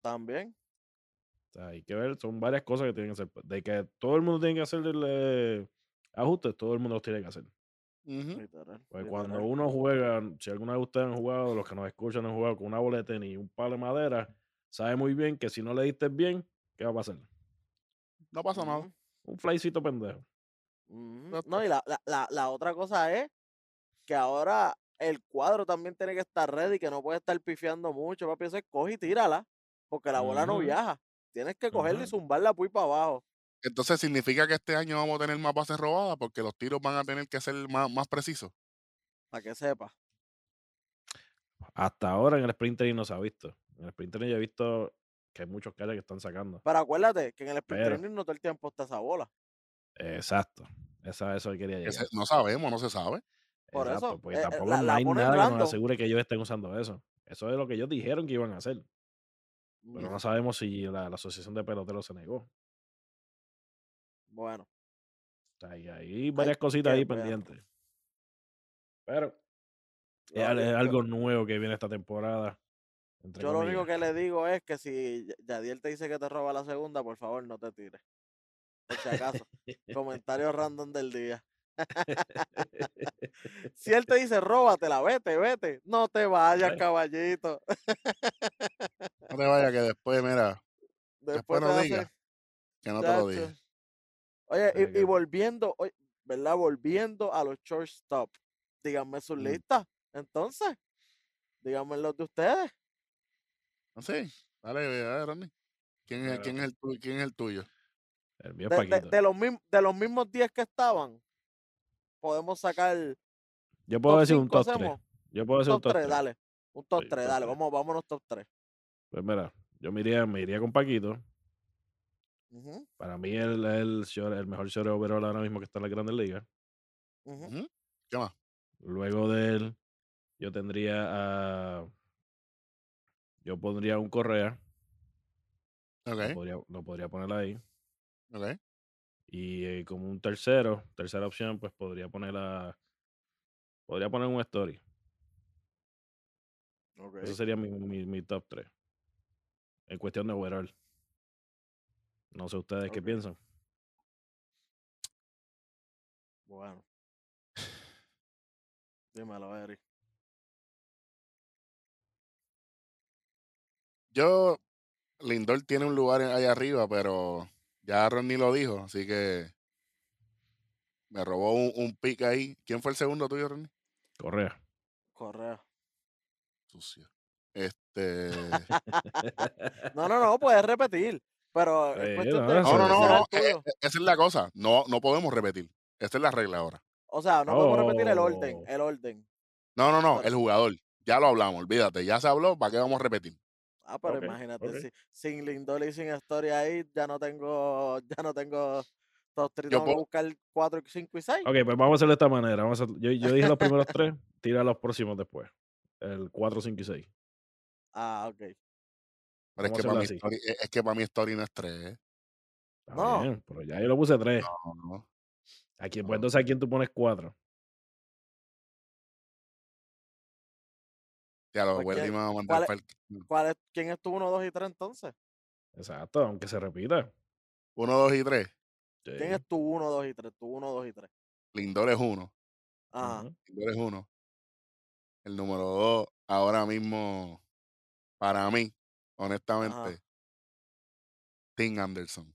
También. O sea, hay que ver, son varias cosas que tienen que hacer. De que todo el mundo tiene que hacerle ajustes, todo el mundo los tiene que hacer. Pues cuando uno juega, si alguna de ustedes han jugado, los que nos escuchan han jugado con una boleta y un palo de madera, sabe muy bien que si no le diste bien, ¿qué va a pasar? No pasa nada. Un flycito pendejo. No, y la, la, la, otra cosa es que ahora el cuadro también tiene que estar ready, que no puede estar pifiando mucho, papi. Eso es coge y tírala, porque la bola no viaja. Tienes que cogerla y zumbarla muy para abajo. Entonces significa que este año vamos a tener más bases robadas porque los tiros van a tener que ser más, más precisos. Para que sepa. Hasta ahora en el sprinter no se ha visto. En el sprinter yo he visto que hay muchos caras que están sacando. Pero acuérdate que en el sprinter no todo el tiempo está esa bola. Exacto. Esa, eso quería llegar. no sabemos, no se sabe. Por eso. Porque eh, tampoco no hay nada que nos asegure que ellos estén usando eso. Eso es lo que ellos dijeron que iban a hacer. Pero no sabemos si la, Asociación de Peloteros se negó. Bueno. hay, varias cositas ahí pendientes. Pero es, algo nuevo que viene esta temporada. Yo lo único que le digo es que si Yadiel te dice que te roba la segunda, por favor no te tires. Por si acaso. Comentario random del día. si él te dice, róbatela, vete, vete. No te vayas, caballito. no te vayas, que después, mira. Después, no digas. Que no te lo diga. Oye, y, volviendo, ¿verdad? Volviendo a los shortstop. Díganme sus mm. listas. Entonces, díganme los de ustedes. No sé. Dale, ver, Ronnie. ¿Quién es, ¿quién, es el, ¿Quién es el tuyo? de, los de los mismos 10 que estaban, podemos sacar. Yo puedo decir un top 3. Yo puedo decir un top 3. Dale. Un top 3, dale. Vamos, vámonos top 3. Pues mira, yo me iría, me iría con Paquito. Para mí el, el, el mejor short overall ahora mismo que está en la Grandes Ligas. ¿Qué más? Luego de él, yo tendría a. Yo pondría un Correa. Okay. Lo, podría, lo podría poner ahí. Okay. Y eh, como un tercero, tercera opción, pues podría poner la. Podría poner un story. Okay. Eso sería mi, mi, top 3. En cuestión de overall. No sé ustedes qué piensan. Bueno. Dímelo, Eric. Yo, Lindor tiene un lugar ahí arriba, pero ya Ronnie lo dijo, así que me robó un, un pick ahí. ¿Quién fue el segundo tuyo, Ronnie? Correa. Correa. Sucio. Este. no, no, no, puedes repetir. Pero no, no, no, e, e, esa es la cosa. No, no podemos repetir. Esa es la regla ahora. O sea, no podemos repetir el orden. Oh. El orden. No, no, no, el jugador. Ya lo hablamos, olvídate. Ya se habló, ¿para qué vamos a repetir? Ah, pero imagínate, sin Lindor y sin historia ahí, ya no tengo, ya no tengo dos tres, tengo que buscar 4, 5 y 6. Ok, pues vamos a hacerlo de esta manera. Vamos a, yo, yo dije los primeros tres, tira los próximos después. El 4, 5 y 6. Ah, ok. Pero es que, para mi story, es que para mi story no es 3. no. Bien, pero ya yo lo puse 3. No, no. ¿A quién, pues entonces a quién tú pones 4? Ya lo pues, ¿quién, a mandar ¿cuál, es, ¿cuál es, ¿Quién es tu 1, 2 y 3 entonces? Exacto, aunque se repita. 1, 2 y 3. ¿Quién es tu 1, 2 y 3? Tu 1, 2 y 3. Lindor es 1. Ajá. Lindor es 1. El número 2, ahora mismo, para mí, honestamente, Ajá. Tim Anderson.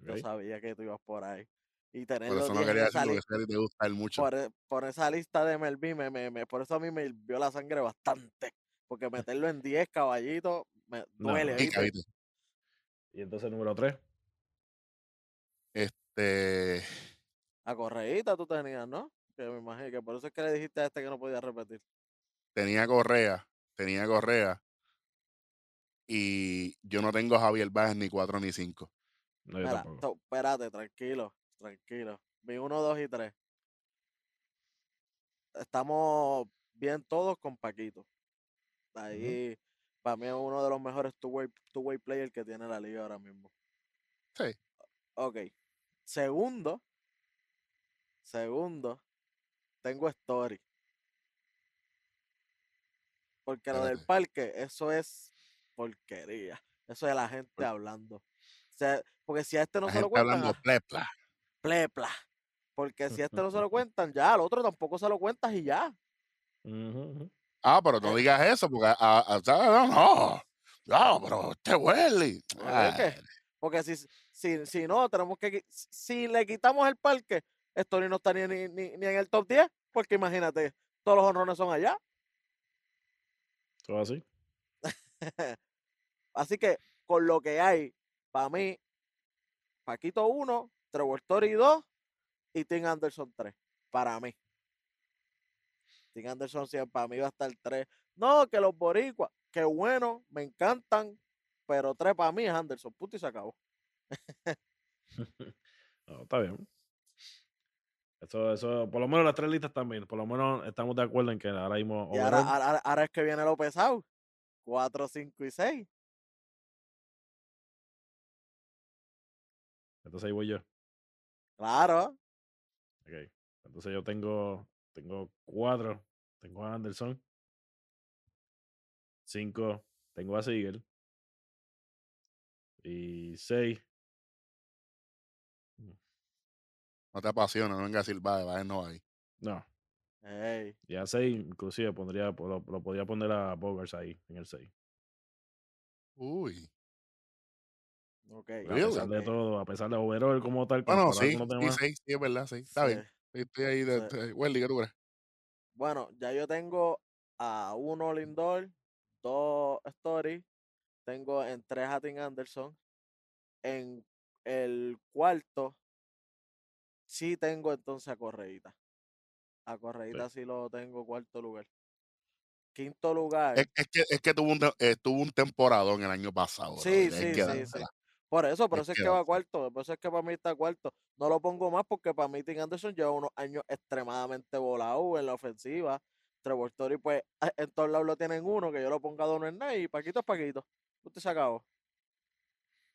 Yo sabía que tú ibas por ahí. Y tenerlo por eso no quería decir que te gusta él mucho. Por, e, por, esa lista de Melvin, me, me, me, por eso a mí me vio la sangre bastante. Porque meterlo en 10 caballitos me duele. No, y entonces número 3. Este. A correíta tú tenías, ¿no? Que me imagino que por eso es que le dijiste a este que no podía repetir. Tenía correa, tenía correa. Y yo no tengo a Javier Báez ni 4 ni 5. No, yo espérate, tranquilo tranquilo. Mi 1, 2 y 3. Estamos bien todos con Paquito. Ahí, para mí es uno de los mejores two-way two -way players que tiene la liga ahora mismo. Sí. Ok. Segundo, segundo, tengo Story. Porque lo del parque, eso es porquería. Eso es la gente hablando. porque si a este no se lo cuenta. Hablando plepla plepla. Porque si a este no se lo cuentan, ya, al otro tampoco se lo cuentas y ya. Ah, pero no eh. digas eso, porque a, no, no, no, pero este huele. Porque si, si, si no, tenemos que. Si le quitamos el parque, esto no está ni, ni, ni, en el top 10, porque imagínate, todos los honrones son allá. Todo así. así que, con lo que hay, para mí, Paquito 1, Trevor Story 2 y Tim Anderson 3. Para mí. Tim Anderson sí, para mí va a estar 3. No, que los boricuas, qué bueno, me encantan, pero 3 para mí es Anderson. Puto y se acabó. no, está bien. Eso, eso, por lo menos las tres listas también. Por lo menos estamos de acuerdo en que ahora mismo. Y ahora, ahora, es que viene lo pesado. 4, 5 y 6. Entonces ahí voy yo. Claro. Ok. Entonces yo tengo, tengo cuatro. Tengo a Anderson. Cinco. Tengo a Siegel. Y seis. Mm. No te apasiona, no venga a decir, va, va, no ahí. No. Y a seis, inclusive, pondría, lo, lo podría poner a Bogers ahí, en el seis. Uy. Okay. A pesar de todo, a pesar de overall como tal. Bueno, sí, sí, sí, sí, es verdad, sí. Está bien. Estoy ahí de, de Welly, ¿qué tú crees? Bueno, ya yo tengo a uno Lindor, dos Story, tengo en tres a Tim Anderson. En el cuarto, sí tengo entonces a Correita. A Correita sí, lo tengo cuarto lugar. Quinto lugar. Es, que, es que tuvo un, eh, tuvo un temporado en el año pasado. Sí, sí, sí, sí. Por eso, por eso es que va cuarto, por eso es que para mí está cuarto. No lo pongo más porque para mí Tim Anderson lleva unos años extremadamente volado en la ofensiva. Trevor Story, pues, en todos lados lo tienen uno, que yo lo ponga a Don Hernán y Paquito es Paquito. Usted se acabó.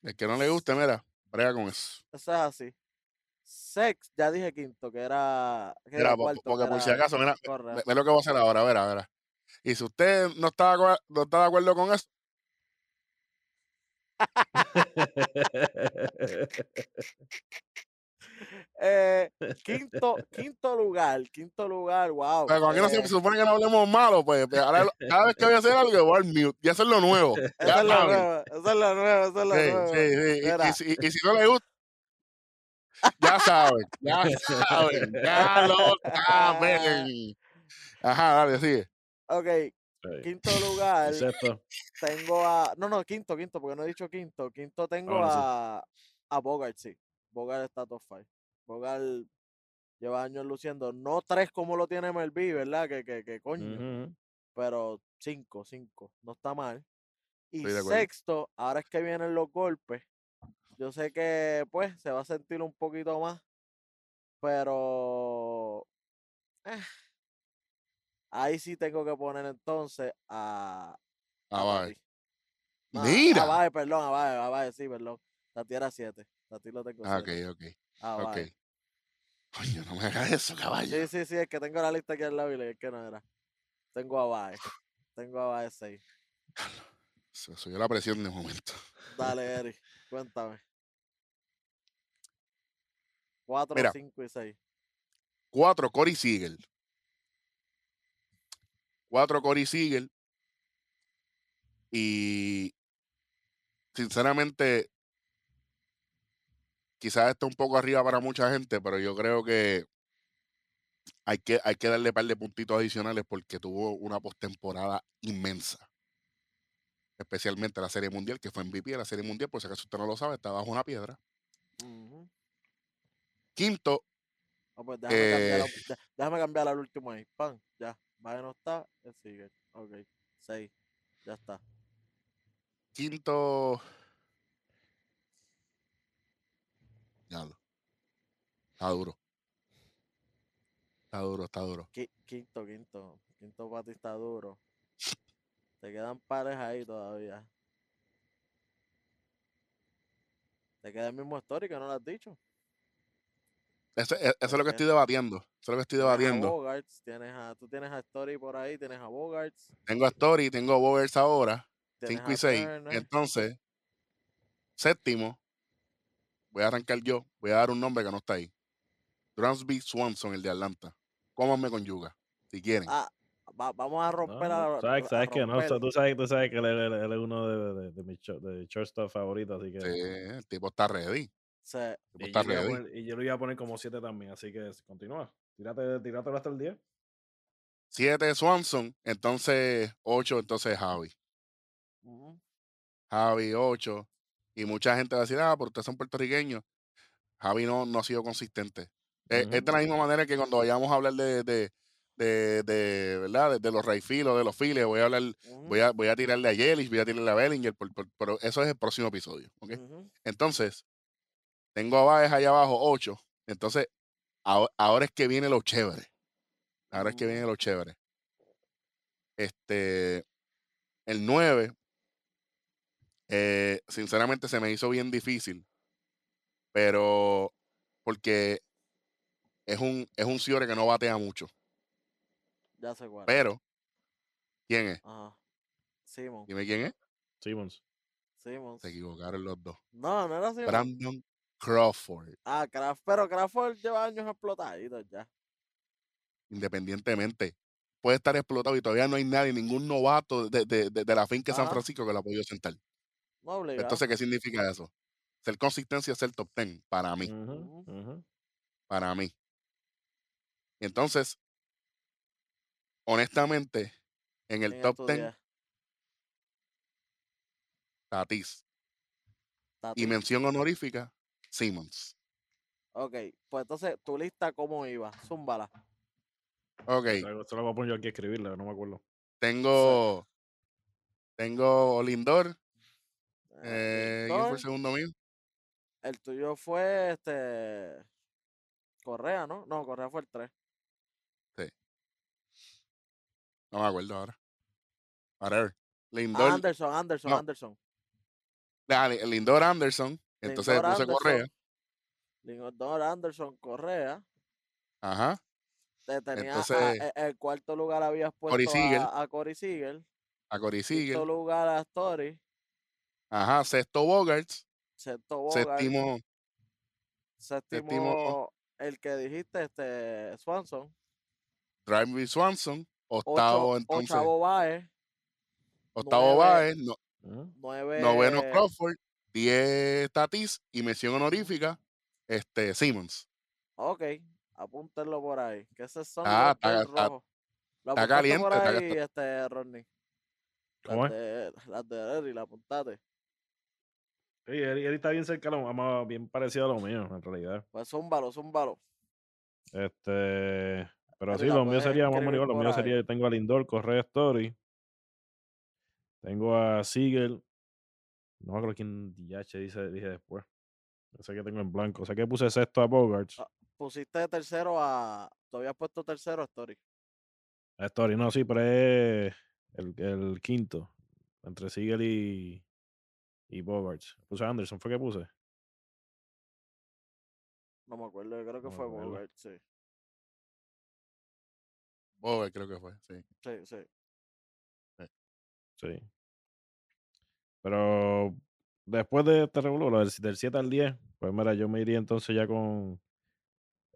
El que no le guste, mira, brega con eso. Eso es así. Sex, ya dije quinto, que era. mira, porque por si acaso, mira, ve, lo que voy a hacer ahora, a ver. Y si usted no está, no está de acuerdo con eso, Eh, quinto, quinto lugar, quinto lugar, wow. Pero aquí no se eh, supone que no hablemos malo, pues, pues ahora lo- cada vez que voy a hacer algo, voy al mute. Y eso es lo nuevo. Ya es saben. nueva, esa es la nueva, esa es la Sí, nueva. sí, sí. Y-. Y, si, y si no le gusta, ya saben, ya saben, ya lo saben. Ajá, dale, sigue. Ok, Quinto lugar, El sexto. tengo a. No, no, quinto, quinto, porque no he dicho quinto. Quinto tengo Ahora sí. a, a Bogart, sí. Bogart está top 5. Bogart lleva años luciendo. No tres como lo tiene MLB, ¿verdad? Que, que, que coño. Pero cinco, cinco. No está mal. Y sexto, ahora es que vienen los golpes. Yo sé que, pues, se va a sentir un poquito más. Pero. eh, ahí sí tengo que poner entonces a. A. No, a- Mira. A Bae, perdón, a Bae, a Bae, sí, perdón. Tati era 7. Tati lo tengo Ah, ok, siete. ok, A ok. Coño, no me hagas eso, caballo. Sí, sí, sí, es que tengo la lista aquí al lado y le dije que no era. Tengo a Bae. Tengo a Bae 6. Se subió la presión de momento. Dale, Eri, cuéntame. 4, Mira. 5 y 6. Cuatro, Cory Siegel. Cuatro, Cory Siegel. Y sinceramente, quizás está un poco arriba para mucha gente, pero yo creo que hay que, hay que darle un par de puntitos adicionales porque tuvo una postemporada inmensa. Especialmente la Serie Mundial, que fue MVP de la Serie Mundial, por si acaso usted no lo sabe, está bajo una piedra. Quinto, pues déjame, cambiar, Eh. déjame cambiar al último ahí. Pan, ya. Bae no está, él sigue. Ok, 6. Ya está. quinto. Diablo. Está duro. Está duro, está duro. Qui- Quinto, quinto. Quinto para ti está duro. Te quedan pares ahí todavía. Te queda el mismo story que no lo has dicho. Eso, e- eso es lo que estoy debatiendo. Eso es lo que estoy Tienes a debatiendo. Bogarts, tienes a, tú tienes a Story por ahí, tienes a Bogarts. Tengo a Story, tengo a Bogers ahora, Tienes 5 y a 6. Turner. Entonces, séptimo, voy a arrancar yo. Voy a dar un nombre que no está ahí. Dransby Swanson, el de Atlanta. Cómanme con Yuga, si quieren. Ah, va- vamos a romper no, a, sabes, a sabes que no, o sea, romper. tú sabes, tú sabes que él, él- él es uno de, de, de mis shortstop favoritos, así que. Sí, el tipo está ready. Se- El tipo Y yo, poner, y yo lo iba a poner como 7 también, así que continúa. Tírate, tíratelo hasta el 10. 7 Swanson, entonces 8, entonces Javi. Javi 8. Y mucha gente va a decir, ah, pero ustedes son puertorriqueños. Javi no, no ha sido consistente. Es, es de la misma manera que cuando vayamos a hablar de, de, de, de, ¿verdad? De, de los Rayfield o de los Phillies, voy a hablar, voy a, voy a tirarle a Yelich, voy a tirarle a Bellinger, por- por- pero eso es el próximo episodio. ¿ok? Ujú. Entonces, tengo a Baez allá abajo 8. Entonces, aho- ahora es que viene lo chévere. Ahora es que viene Ujú. lo chévere. Este, el 9, eh, sinceramente se me hizo bien difícil, pero porque es un, es un Ciore que no batea mucho. Ya sé cuál. Pero, ¿quién es? Ajá. Simon. Dime quién es. Simmons. Simons. Se equivocaron los dos. No, no era Simon. Brandon Crawford, Ah, Craft, pero Crawford lleva años explotaditos ya. independientemente. Puede estar explotado y todavía no hay nadie, ningún novato de, de- de- de la finca de San. Francisco que lo ha podido sentar. No obligado. Entonces, ¿qué significa eso? Ser consistencia es ser top 10 para mí. Para mí. Entonces, honestamente, en el ¿Quién es top tu 10, 10? Tatis. Tati. Y mención honorífica, Simmons. Ok, pues entonces, tu lista, ¿cómo iba? Zúmbala. Ok, Luego- Solo voy a poner yo aquí a escribirla, no me acuerdo. tengo, tengo Lindor, Eh, eh, ¿quién fue Lindor, el segundo mío? el tuyo fue este. Correa, ¿no? No, Correa fue el 3. No me acuerdo ahora. Whatever. Lindor, Anderson, Anderson, no. Anderson. Li- Lindor Anderson, entonces Lindor puse Correa. Lindor Anderson, Correa. Ajá. Te tenía a- Entonces, e- el cuarto lugar habías Corey puesto Seager. a, a Corey Seager. A Corey Quinto Seager. lugar a Story. Ajá. Sexto Bogarts. Sexto Bogart. Séptimo, Séptimo, séptimo, el que dijiste, este, Swanson. Drive Swanson, octavo entonces. Octavo Baez. Octavo Baez, no, noveno Crawford, diez Tatis y mención honorífica, este, Simmons. Ok, apúntenlo por ahí. Que ese son ah, está, rojo. está caliente. Por ahí, este, Rodney. ¿Cómo las de, las de Eri, la apuntate. Sí, Eri, está bien cerca, lo, bien parecido a lo mío, en realidad. Pues son balos, son balos. Este, pero sí, lo mío sería, vamos a lo mío sería, tengo a Lindor, Correa Story, tengo a Siegel, no me acuerdo quién DH dice, dije después. No sé que tengo en blanco. O sea que puse sexto a Bogarts. Ah, pusiste tercero a. Todavía has puesto tercero a Story. A Story, no, sí, pero es el, el quinto. Entre Siegel y. Y Bogarts. Puse a Anderson, ¿fue que puse? No me acuerdo, creo que fue Bogart, sí. Bogart creo que fue, sí. Sí, sí. Sí. Pero después de este regulo, del, 7 al 10, pues mira, yo me iría entonces ya con.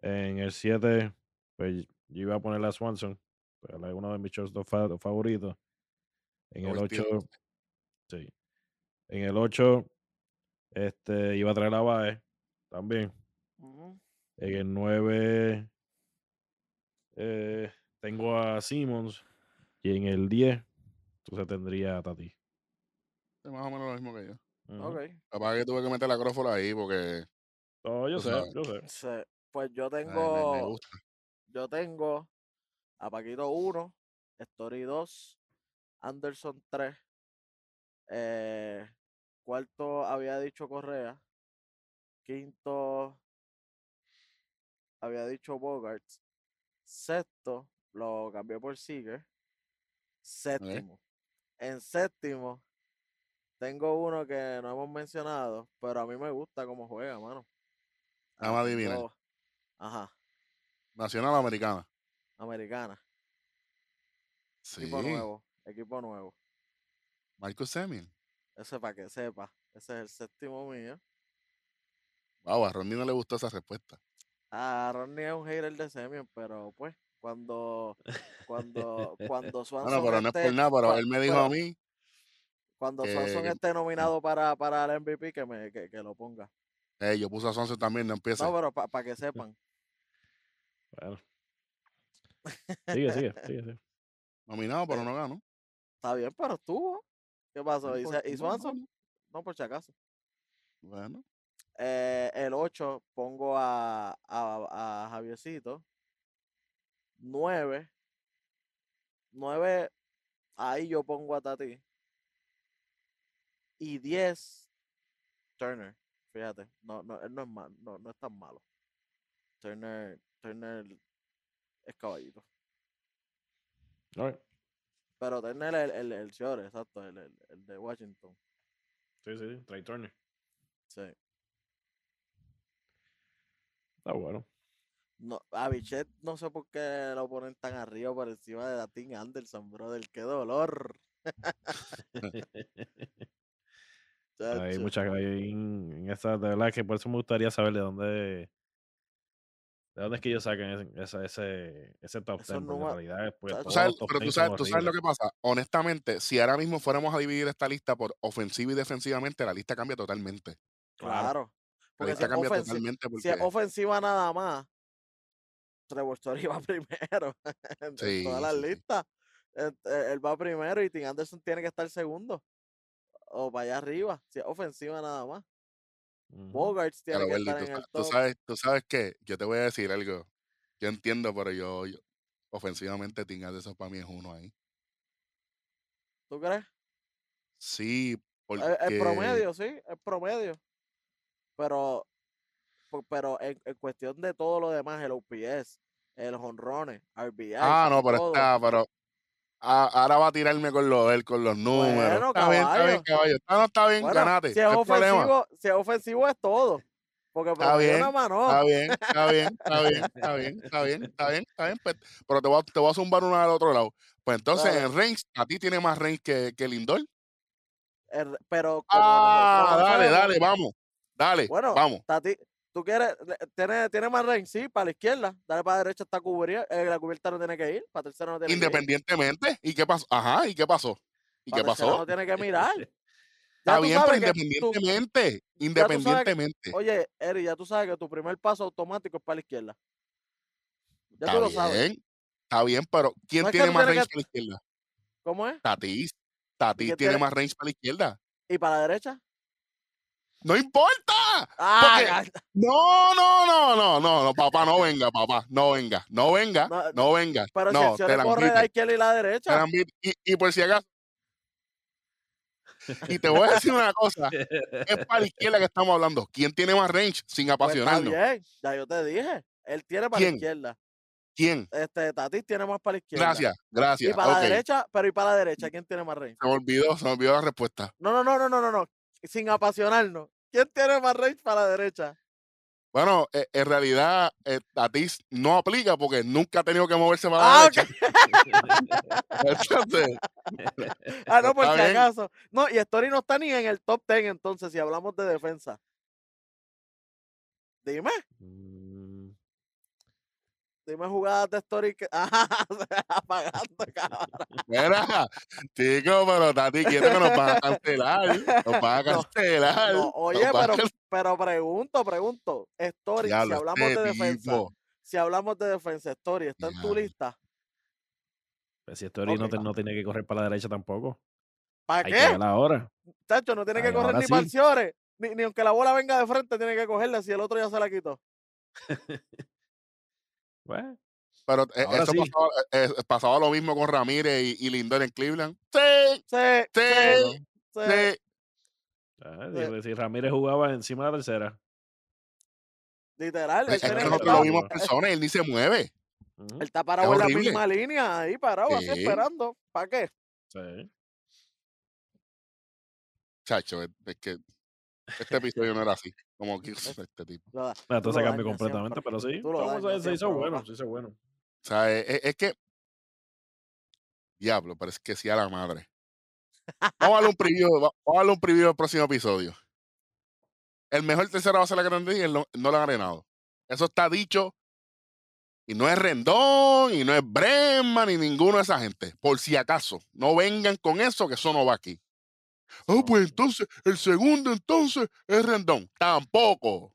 En el 7, pues yo iba a poner a Swanson, pues, uno de mis shows favoritos. En el 8, sí. En el 8, este, iba a traer a Bae también. En el 9, eh, tengo a Simmons. Y en el 10, entonces tendría a Tati. Más o menos lo mismo que yo. Ok. Capaz que tuve que meter la crófola ahí porque. No, yo sé, yo sé. Pues yo tengo. Yo tengo a Paquito 1, Story 2, Anderson 3. Eh, cuarto había dicho Correa. Quinto había dicho Bogarts. Sexto lo cambié por Seager. Séptimo. En séptimo tengo uno que no hemos mencionado, pero a mí me gusta cómo juega, mano. Nada más divina. Ajá. Nacional americana. Americana. Sí. Equipo nuevo. Equipo nuevo. Marcus Semien. Ese para que sepa. Ese es el séptimo mío. Wow, a Ronnie no le gustó esa respuesta. A Ronnie es un hater de Semien, pero pues, cuando, cuando, cuando Swanson. Bueno, pero no es por nada, pero él me dijo a mí cuando Swanson esté nominado para, para el MVP, que, me, que, que lo ponga. Eh, yo puse a Swanson también, no empieza. No, pero para que sepan. Bueno. Sigue, sigue, sigue, sigue. Nominado, pero no ganó. Está bien, pero estuvo. ¿Qué pasó? ¿Y, Swanson? No, por si acaso. Bueno. Eh, el 8 pongo a, a, a Javiercito. 9. 9. Ahí yo pongo a Tati y 10 Turner. Fíjate, no, no, él no es, mal, no, no es tan malo. Turner, Turner es caballito. Pero Turner es el, el, el short, exacto, el, el, el, de Washington. Sí, sí, Trey Turner. Sí. Está bueno. No, a no sé por qué lo ponen tan arriba por encima de Datin Anderson, brother. Qué dolor. Hay muchas en, en esa, de verdad que por eso me gustaría saber de dónde de dónde es que ellos saquen ese, ese, ese top 10, en realidad pues, ¿Tú sabes, pero tú sabes, tú sabes lo que pasa. Honestamente, si ahora mismo fuéramos a dividir esta lista por ofensiva y defensivamente, la lista cambia totalmente. Claro. Porque la lista cambia totalmente. Si es ofensiva nada más, Trevor Story va primero. en todas las listas. Él va primero y Tim Anderson tiene que estar segundo o para allá arriba, si es ofensiva nada más. Bogarts tiene que estar en el top. Tú sabes, tú sabes que yo te voy a decir algo. Yo entiendo, pero yo, ofensivamente Tim eso para mí es uno ahí. ¿Tú crees? Sí, porque... El, promedio, sí, el promedio. Pero, pero en, cuestión de todo lo demás, el OPS, el honrones, RBI. Ah, no, pero está, pero Ahora va a tirarme con lo con los números. Está bien, está bien, caballo. Está, no, está bien, bueno, ganate. Si es, ofensivo, si es ofensivo, es todo. Porque está bien, mano. Está bien, está bien, está bien, está bien, está bien, está bien, está bien. Pues, pero te voy, a, te voy a zumbar una al otro lado. Pues entonces, en range, a ti tiene más range que, que Lindor. Er, pero. Ah, dale, dale, vamos. Dale, bueno, vamos. Tati, tú quieres, tiene, tiene más range, sí, para la izquierda, dale para la derecha está cubierta, eh, la cubierta no tiene que ir, para tercera no tiene Independientemente, que ir. ¿y qué pasó? Ajá, ¿y qué pasó? ¿Y qué pasó? no tiene que mirar. Está bien, pero independientemente, independientemente. oye, Eri, ya tú sabes que tu primer paso automático es para la izquierda. Ya está tú lo bien, sabes. Está bien, pero ¿quién tiene más range para la izquierda? ¿Cómo es? Tatis. Tatis tiene más range para la izquierda. ¿Y para la derecha? No importa. Ah, no, no, no, no, no, no, papá, no venga, papá, no venga, no venga, no, venga. Pero no, si el corre la izquierda y la derecha. Y, y por si acaso. Y te voy a decir una cosa, es para la izquierda que estamos hablando. ¿Quién tiene más range sin pues apasionarnos? bien, ya yo te dije. Él tiene para la izquierda. ¿Quién? Este, Tatis tiene más para la izquierda. Gracias, gracias. Y para la derecha, pero y para la derecha, ¿quién tiene más range? Se me olvidó, se me olvidó la respuesta. No, no, no, no, no, no. Sin apasionarnos. ¿Quién tiene más range para la derecha? Bueno, e, en realidad eh, Tatis no aplica porque nunca ha tenido que moverse para la ah, derecha. ah, no, por si acaso. No, y Story no está ni en el top 10 entonces, si hablamos de defensa. Dime. Dime jugadas de story que. Ah, apagando, cabrón. Mira, chico, pero Tati quiere que nos van a cancelar. Nos van a cancelar. oye, pero, pero pregunto, pregunto. Story, si hablamos de este defensa. Si hablamos de defensa, Story, ¿está en tu lista? Pues si Story no, no, tiene que correr para la derecha tampoco. ¿Para qué? Que ahora. Chacho, no tiene que correr ni sí. Ni, ni aunque la bola venga de frente, tiene que cogerla si el otro ya se la quitó. Bueno. Pero eh, eso eh, pasaba, lo mismo con Ramírez y, y, Lindor en Cleveland. Sí, sí, sí, sí. Ah, si Ramírez jugaba encima de la tercera. Literal. Es, que nosotros lo vimos personas y él ni se mueve. Él está parado en la misma línea, ahí parado, así esperando. ¿Para qué? Sí. Chacho, es que este episodio no era así. Como que este tipo. No, entonces cambió completamente, pero sí. se hizo bueno, se hizo bueno. O sea, es, es, que. Diablo, parece que sí a la madre. Vamos a darle un preview, vamos a darle un preview del próximo episodio. El mejor tercera base de la Grande Liga no, no lo ha ganado. Eso está dicho. Y no es Rendón, y no es Breman, ni ninguno de esa gente. Por si acaso, no vengan con eso, que eso no va aquí. Ah, pues entonces, el segundo entonces es Rendón. Tampoco.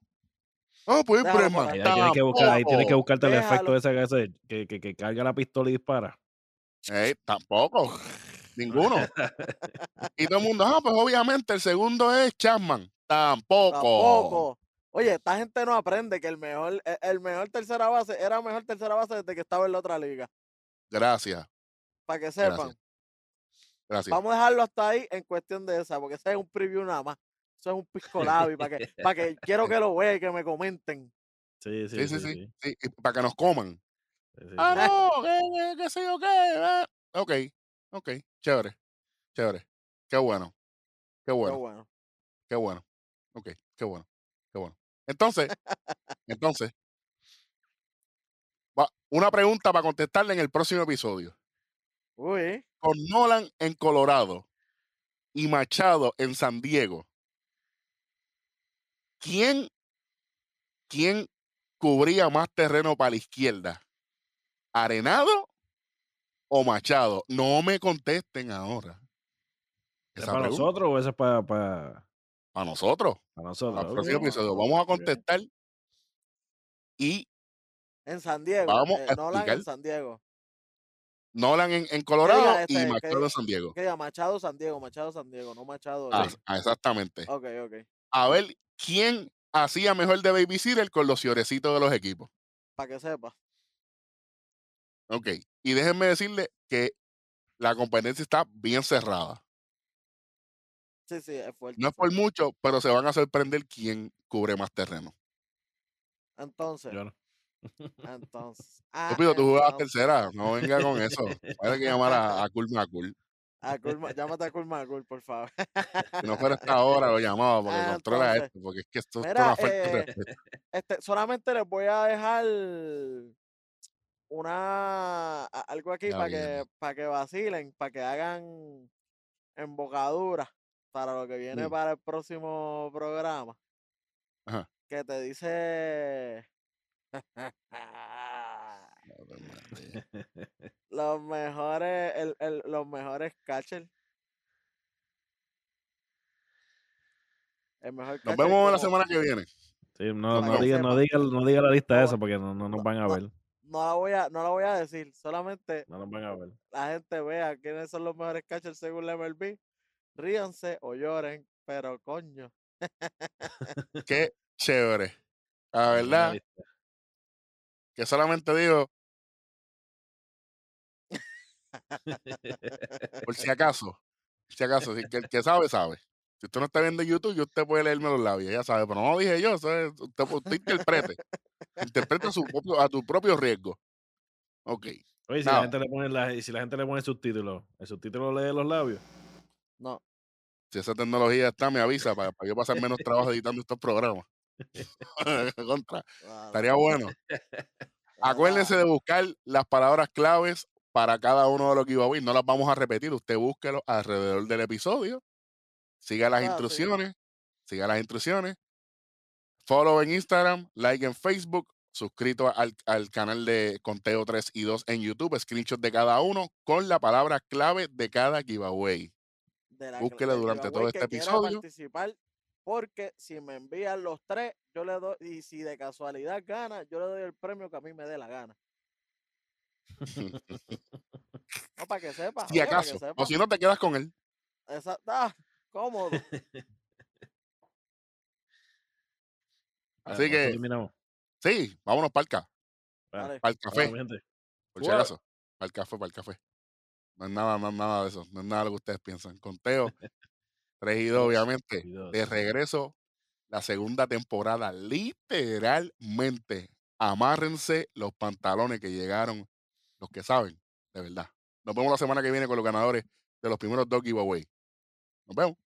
Ah, pues es Breman. Ahí, tienes que buscar, ahí tienes que buscarte el efecto ese, ese que, que, que, carga la pistola y dispara. Eh, tampoco. Ninguno. y todo el mundo, ah, pues obviamente el segundo es Chapman. Tampoco. Tampoco. Oye, esta gente no aprende que el mejor, e, el mejor tercera base era mejor tercera base desde que estaba en la otra liga. Gracias. Para que sepan. Vamos a dejarlo hasta ahí en cuestión de esa, porque ese es un preview nada más. Eso es un pisco para que, para que quiero que lo vean y que me comenten. Sí, sí, sí. sí, sí, para que nos coman. ah, no, qué, qué sé yo qué. Ok, ok, chévere, chévere. Qué bueno, qué bueno. Qué bueno. Qué bueno. Ok, qué bueno, qué bueno. Entonces, entonces, una pregunta para contestarle en el próximo episodio. Uy. Con Nolan en Colorado y Machado en San Diego. ¿Quién, quién cubría más terreno para la izquierda? ¿Arenado o Machado? No me contesten ahora. ¿Es para nosotros o eso es para, para... para nosotros? Para nosotros. episodio. Vamos a contestar y en San Diego. Vamos eh, a Nolan en San Diego. Nolan en, en Colorado y Machado en San Diego. Que Machado San Diego, Machado San Diego, no Machado. Ah, ah, exactamente. Ok, ok. A ver quién hacía mejor de babysitter con los fiorecitos de los equipos. Para que sepa. Ok. Y déjenme decirle que la competencia está bien cerrada. Sí, sí, es fuerte. No es por mucho, pero se van a sorprender quién cubre más terreno. Entonces. Entonces. Ah, pido, tú jugabas tercera, no venga con eso. Hay que llamar a, a Cool Macul. A llámate a Cool Macul, por favor. Si no fuera esta hora, lo llamaba porque ah, controla esto, porque es que esto, es una eh, este, Solamente les voy a dejar una algo aquí para que, para que vacilen, para que hagan embocadura para lo que viene para el próximo programa. Ajá. Que te dice los mejores, el, el, los mejores catchers. El mejor Nos vemos la semana que viene. Sí, no, no, diga, no, diga, no diga la lista esa porque no, no nos van a ver. No la voy a, no la voy a decir, solamente no nos van a ver. la gente vea quiénes son los mejores catchers según la MLB. Ríanse o lloren, pero coño. Qué chévere. La verdad, que solamente digo, por si acaso, si acaso, si, que el que sabe, sabe. Si usted no está viendo YouTube, usted puede leerme los labios, ya sabe, pero no lo dije yo, usted, usted interprete. Interpreta su propio, a tu propio riesgo. Ok. Oye, si la, gente le pone la, si la gente le pone subtítulos, ¿el subtítulo lee los labios? No. Si esa tecnología está, me avisa para, para yo pasar menos trabajo editando estos programas. Contra. Estaría bueno. Acuérdense de buscar las palabras claves para cada uno de los giveaways. No las vamos a repetir. Usted búsquelo alrededor del episodio. Siga las instrucciones. Siga las instrucciones. Follow en Instagram, like en Facebook, suscrito al, al, canal de Conteo 3 y 2 en YouTube, screenshot de cada uno con la palabra clave de cada giveaway. Búsquelo durante todo este episodio. Participar porque si me envían los tres, yo le doy, y si de casualidad gana, yo le doy el premio que a mí me dé la gana. no, para que sepa. Si acaso, o si no te quedas con él. Exacto, ah, cómodo. Así que, sí, vámonos para el, ca para el café. Por si acaso, para el café, para el café. No es nada, no es nada de eso. No es nada de lo que ustedes piensan. Conteo 3 y 2, obviamente. De regreso, la segunda temporada. Literalmente, amárrense los pantalones que llegaron, los que saben, de verdad. Nos vemos la semana que viene con los ganadores de los primeros dos giveaways. Nos vemos.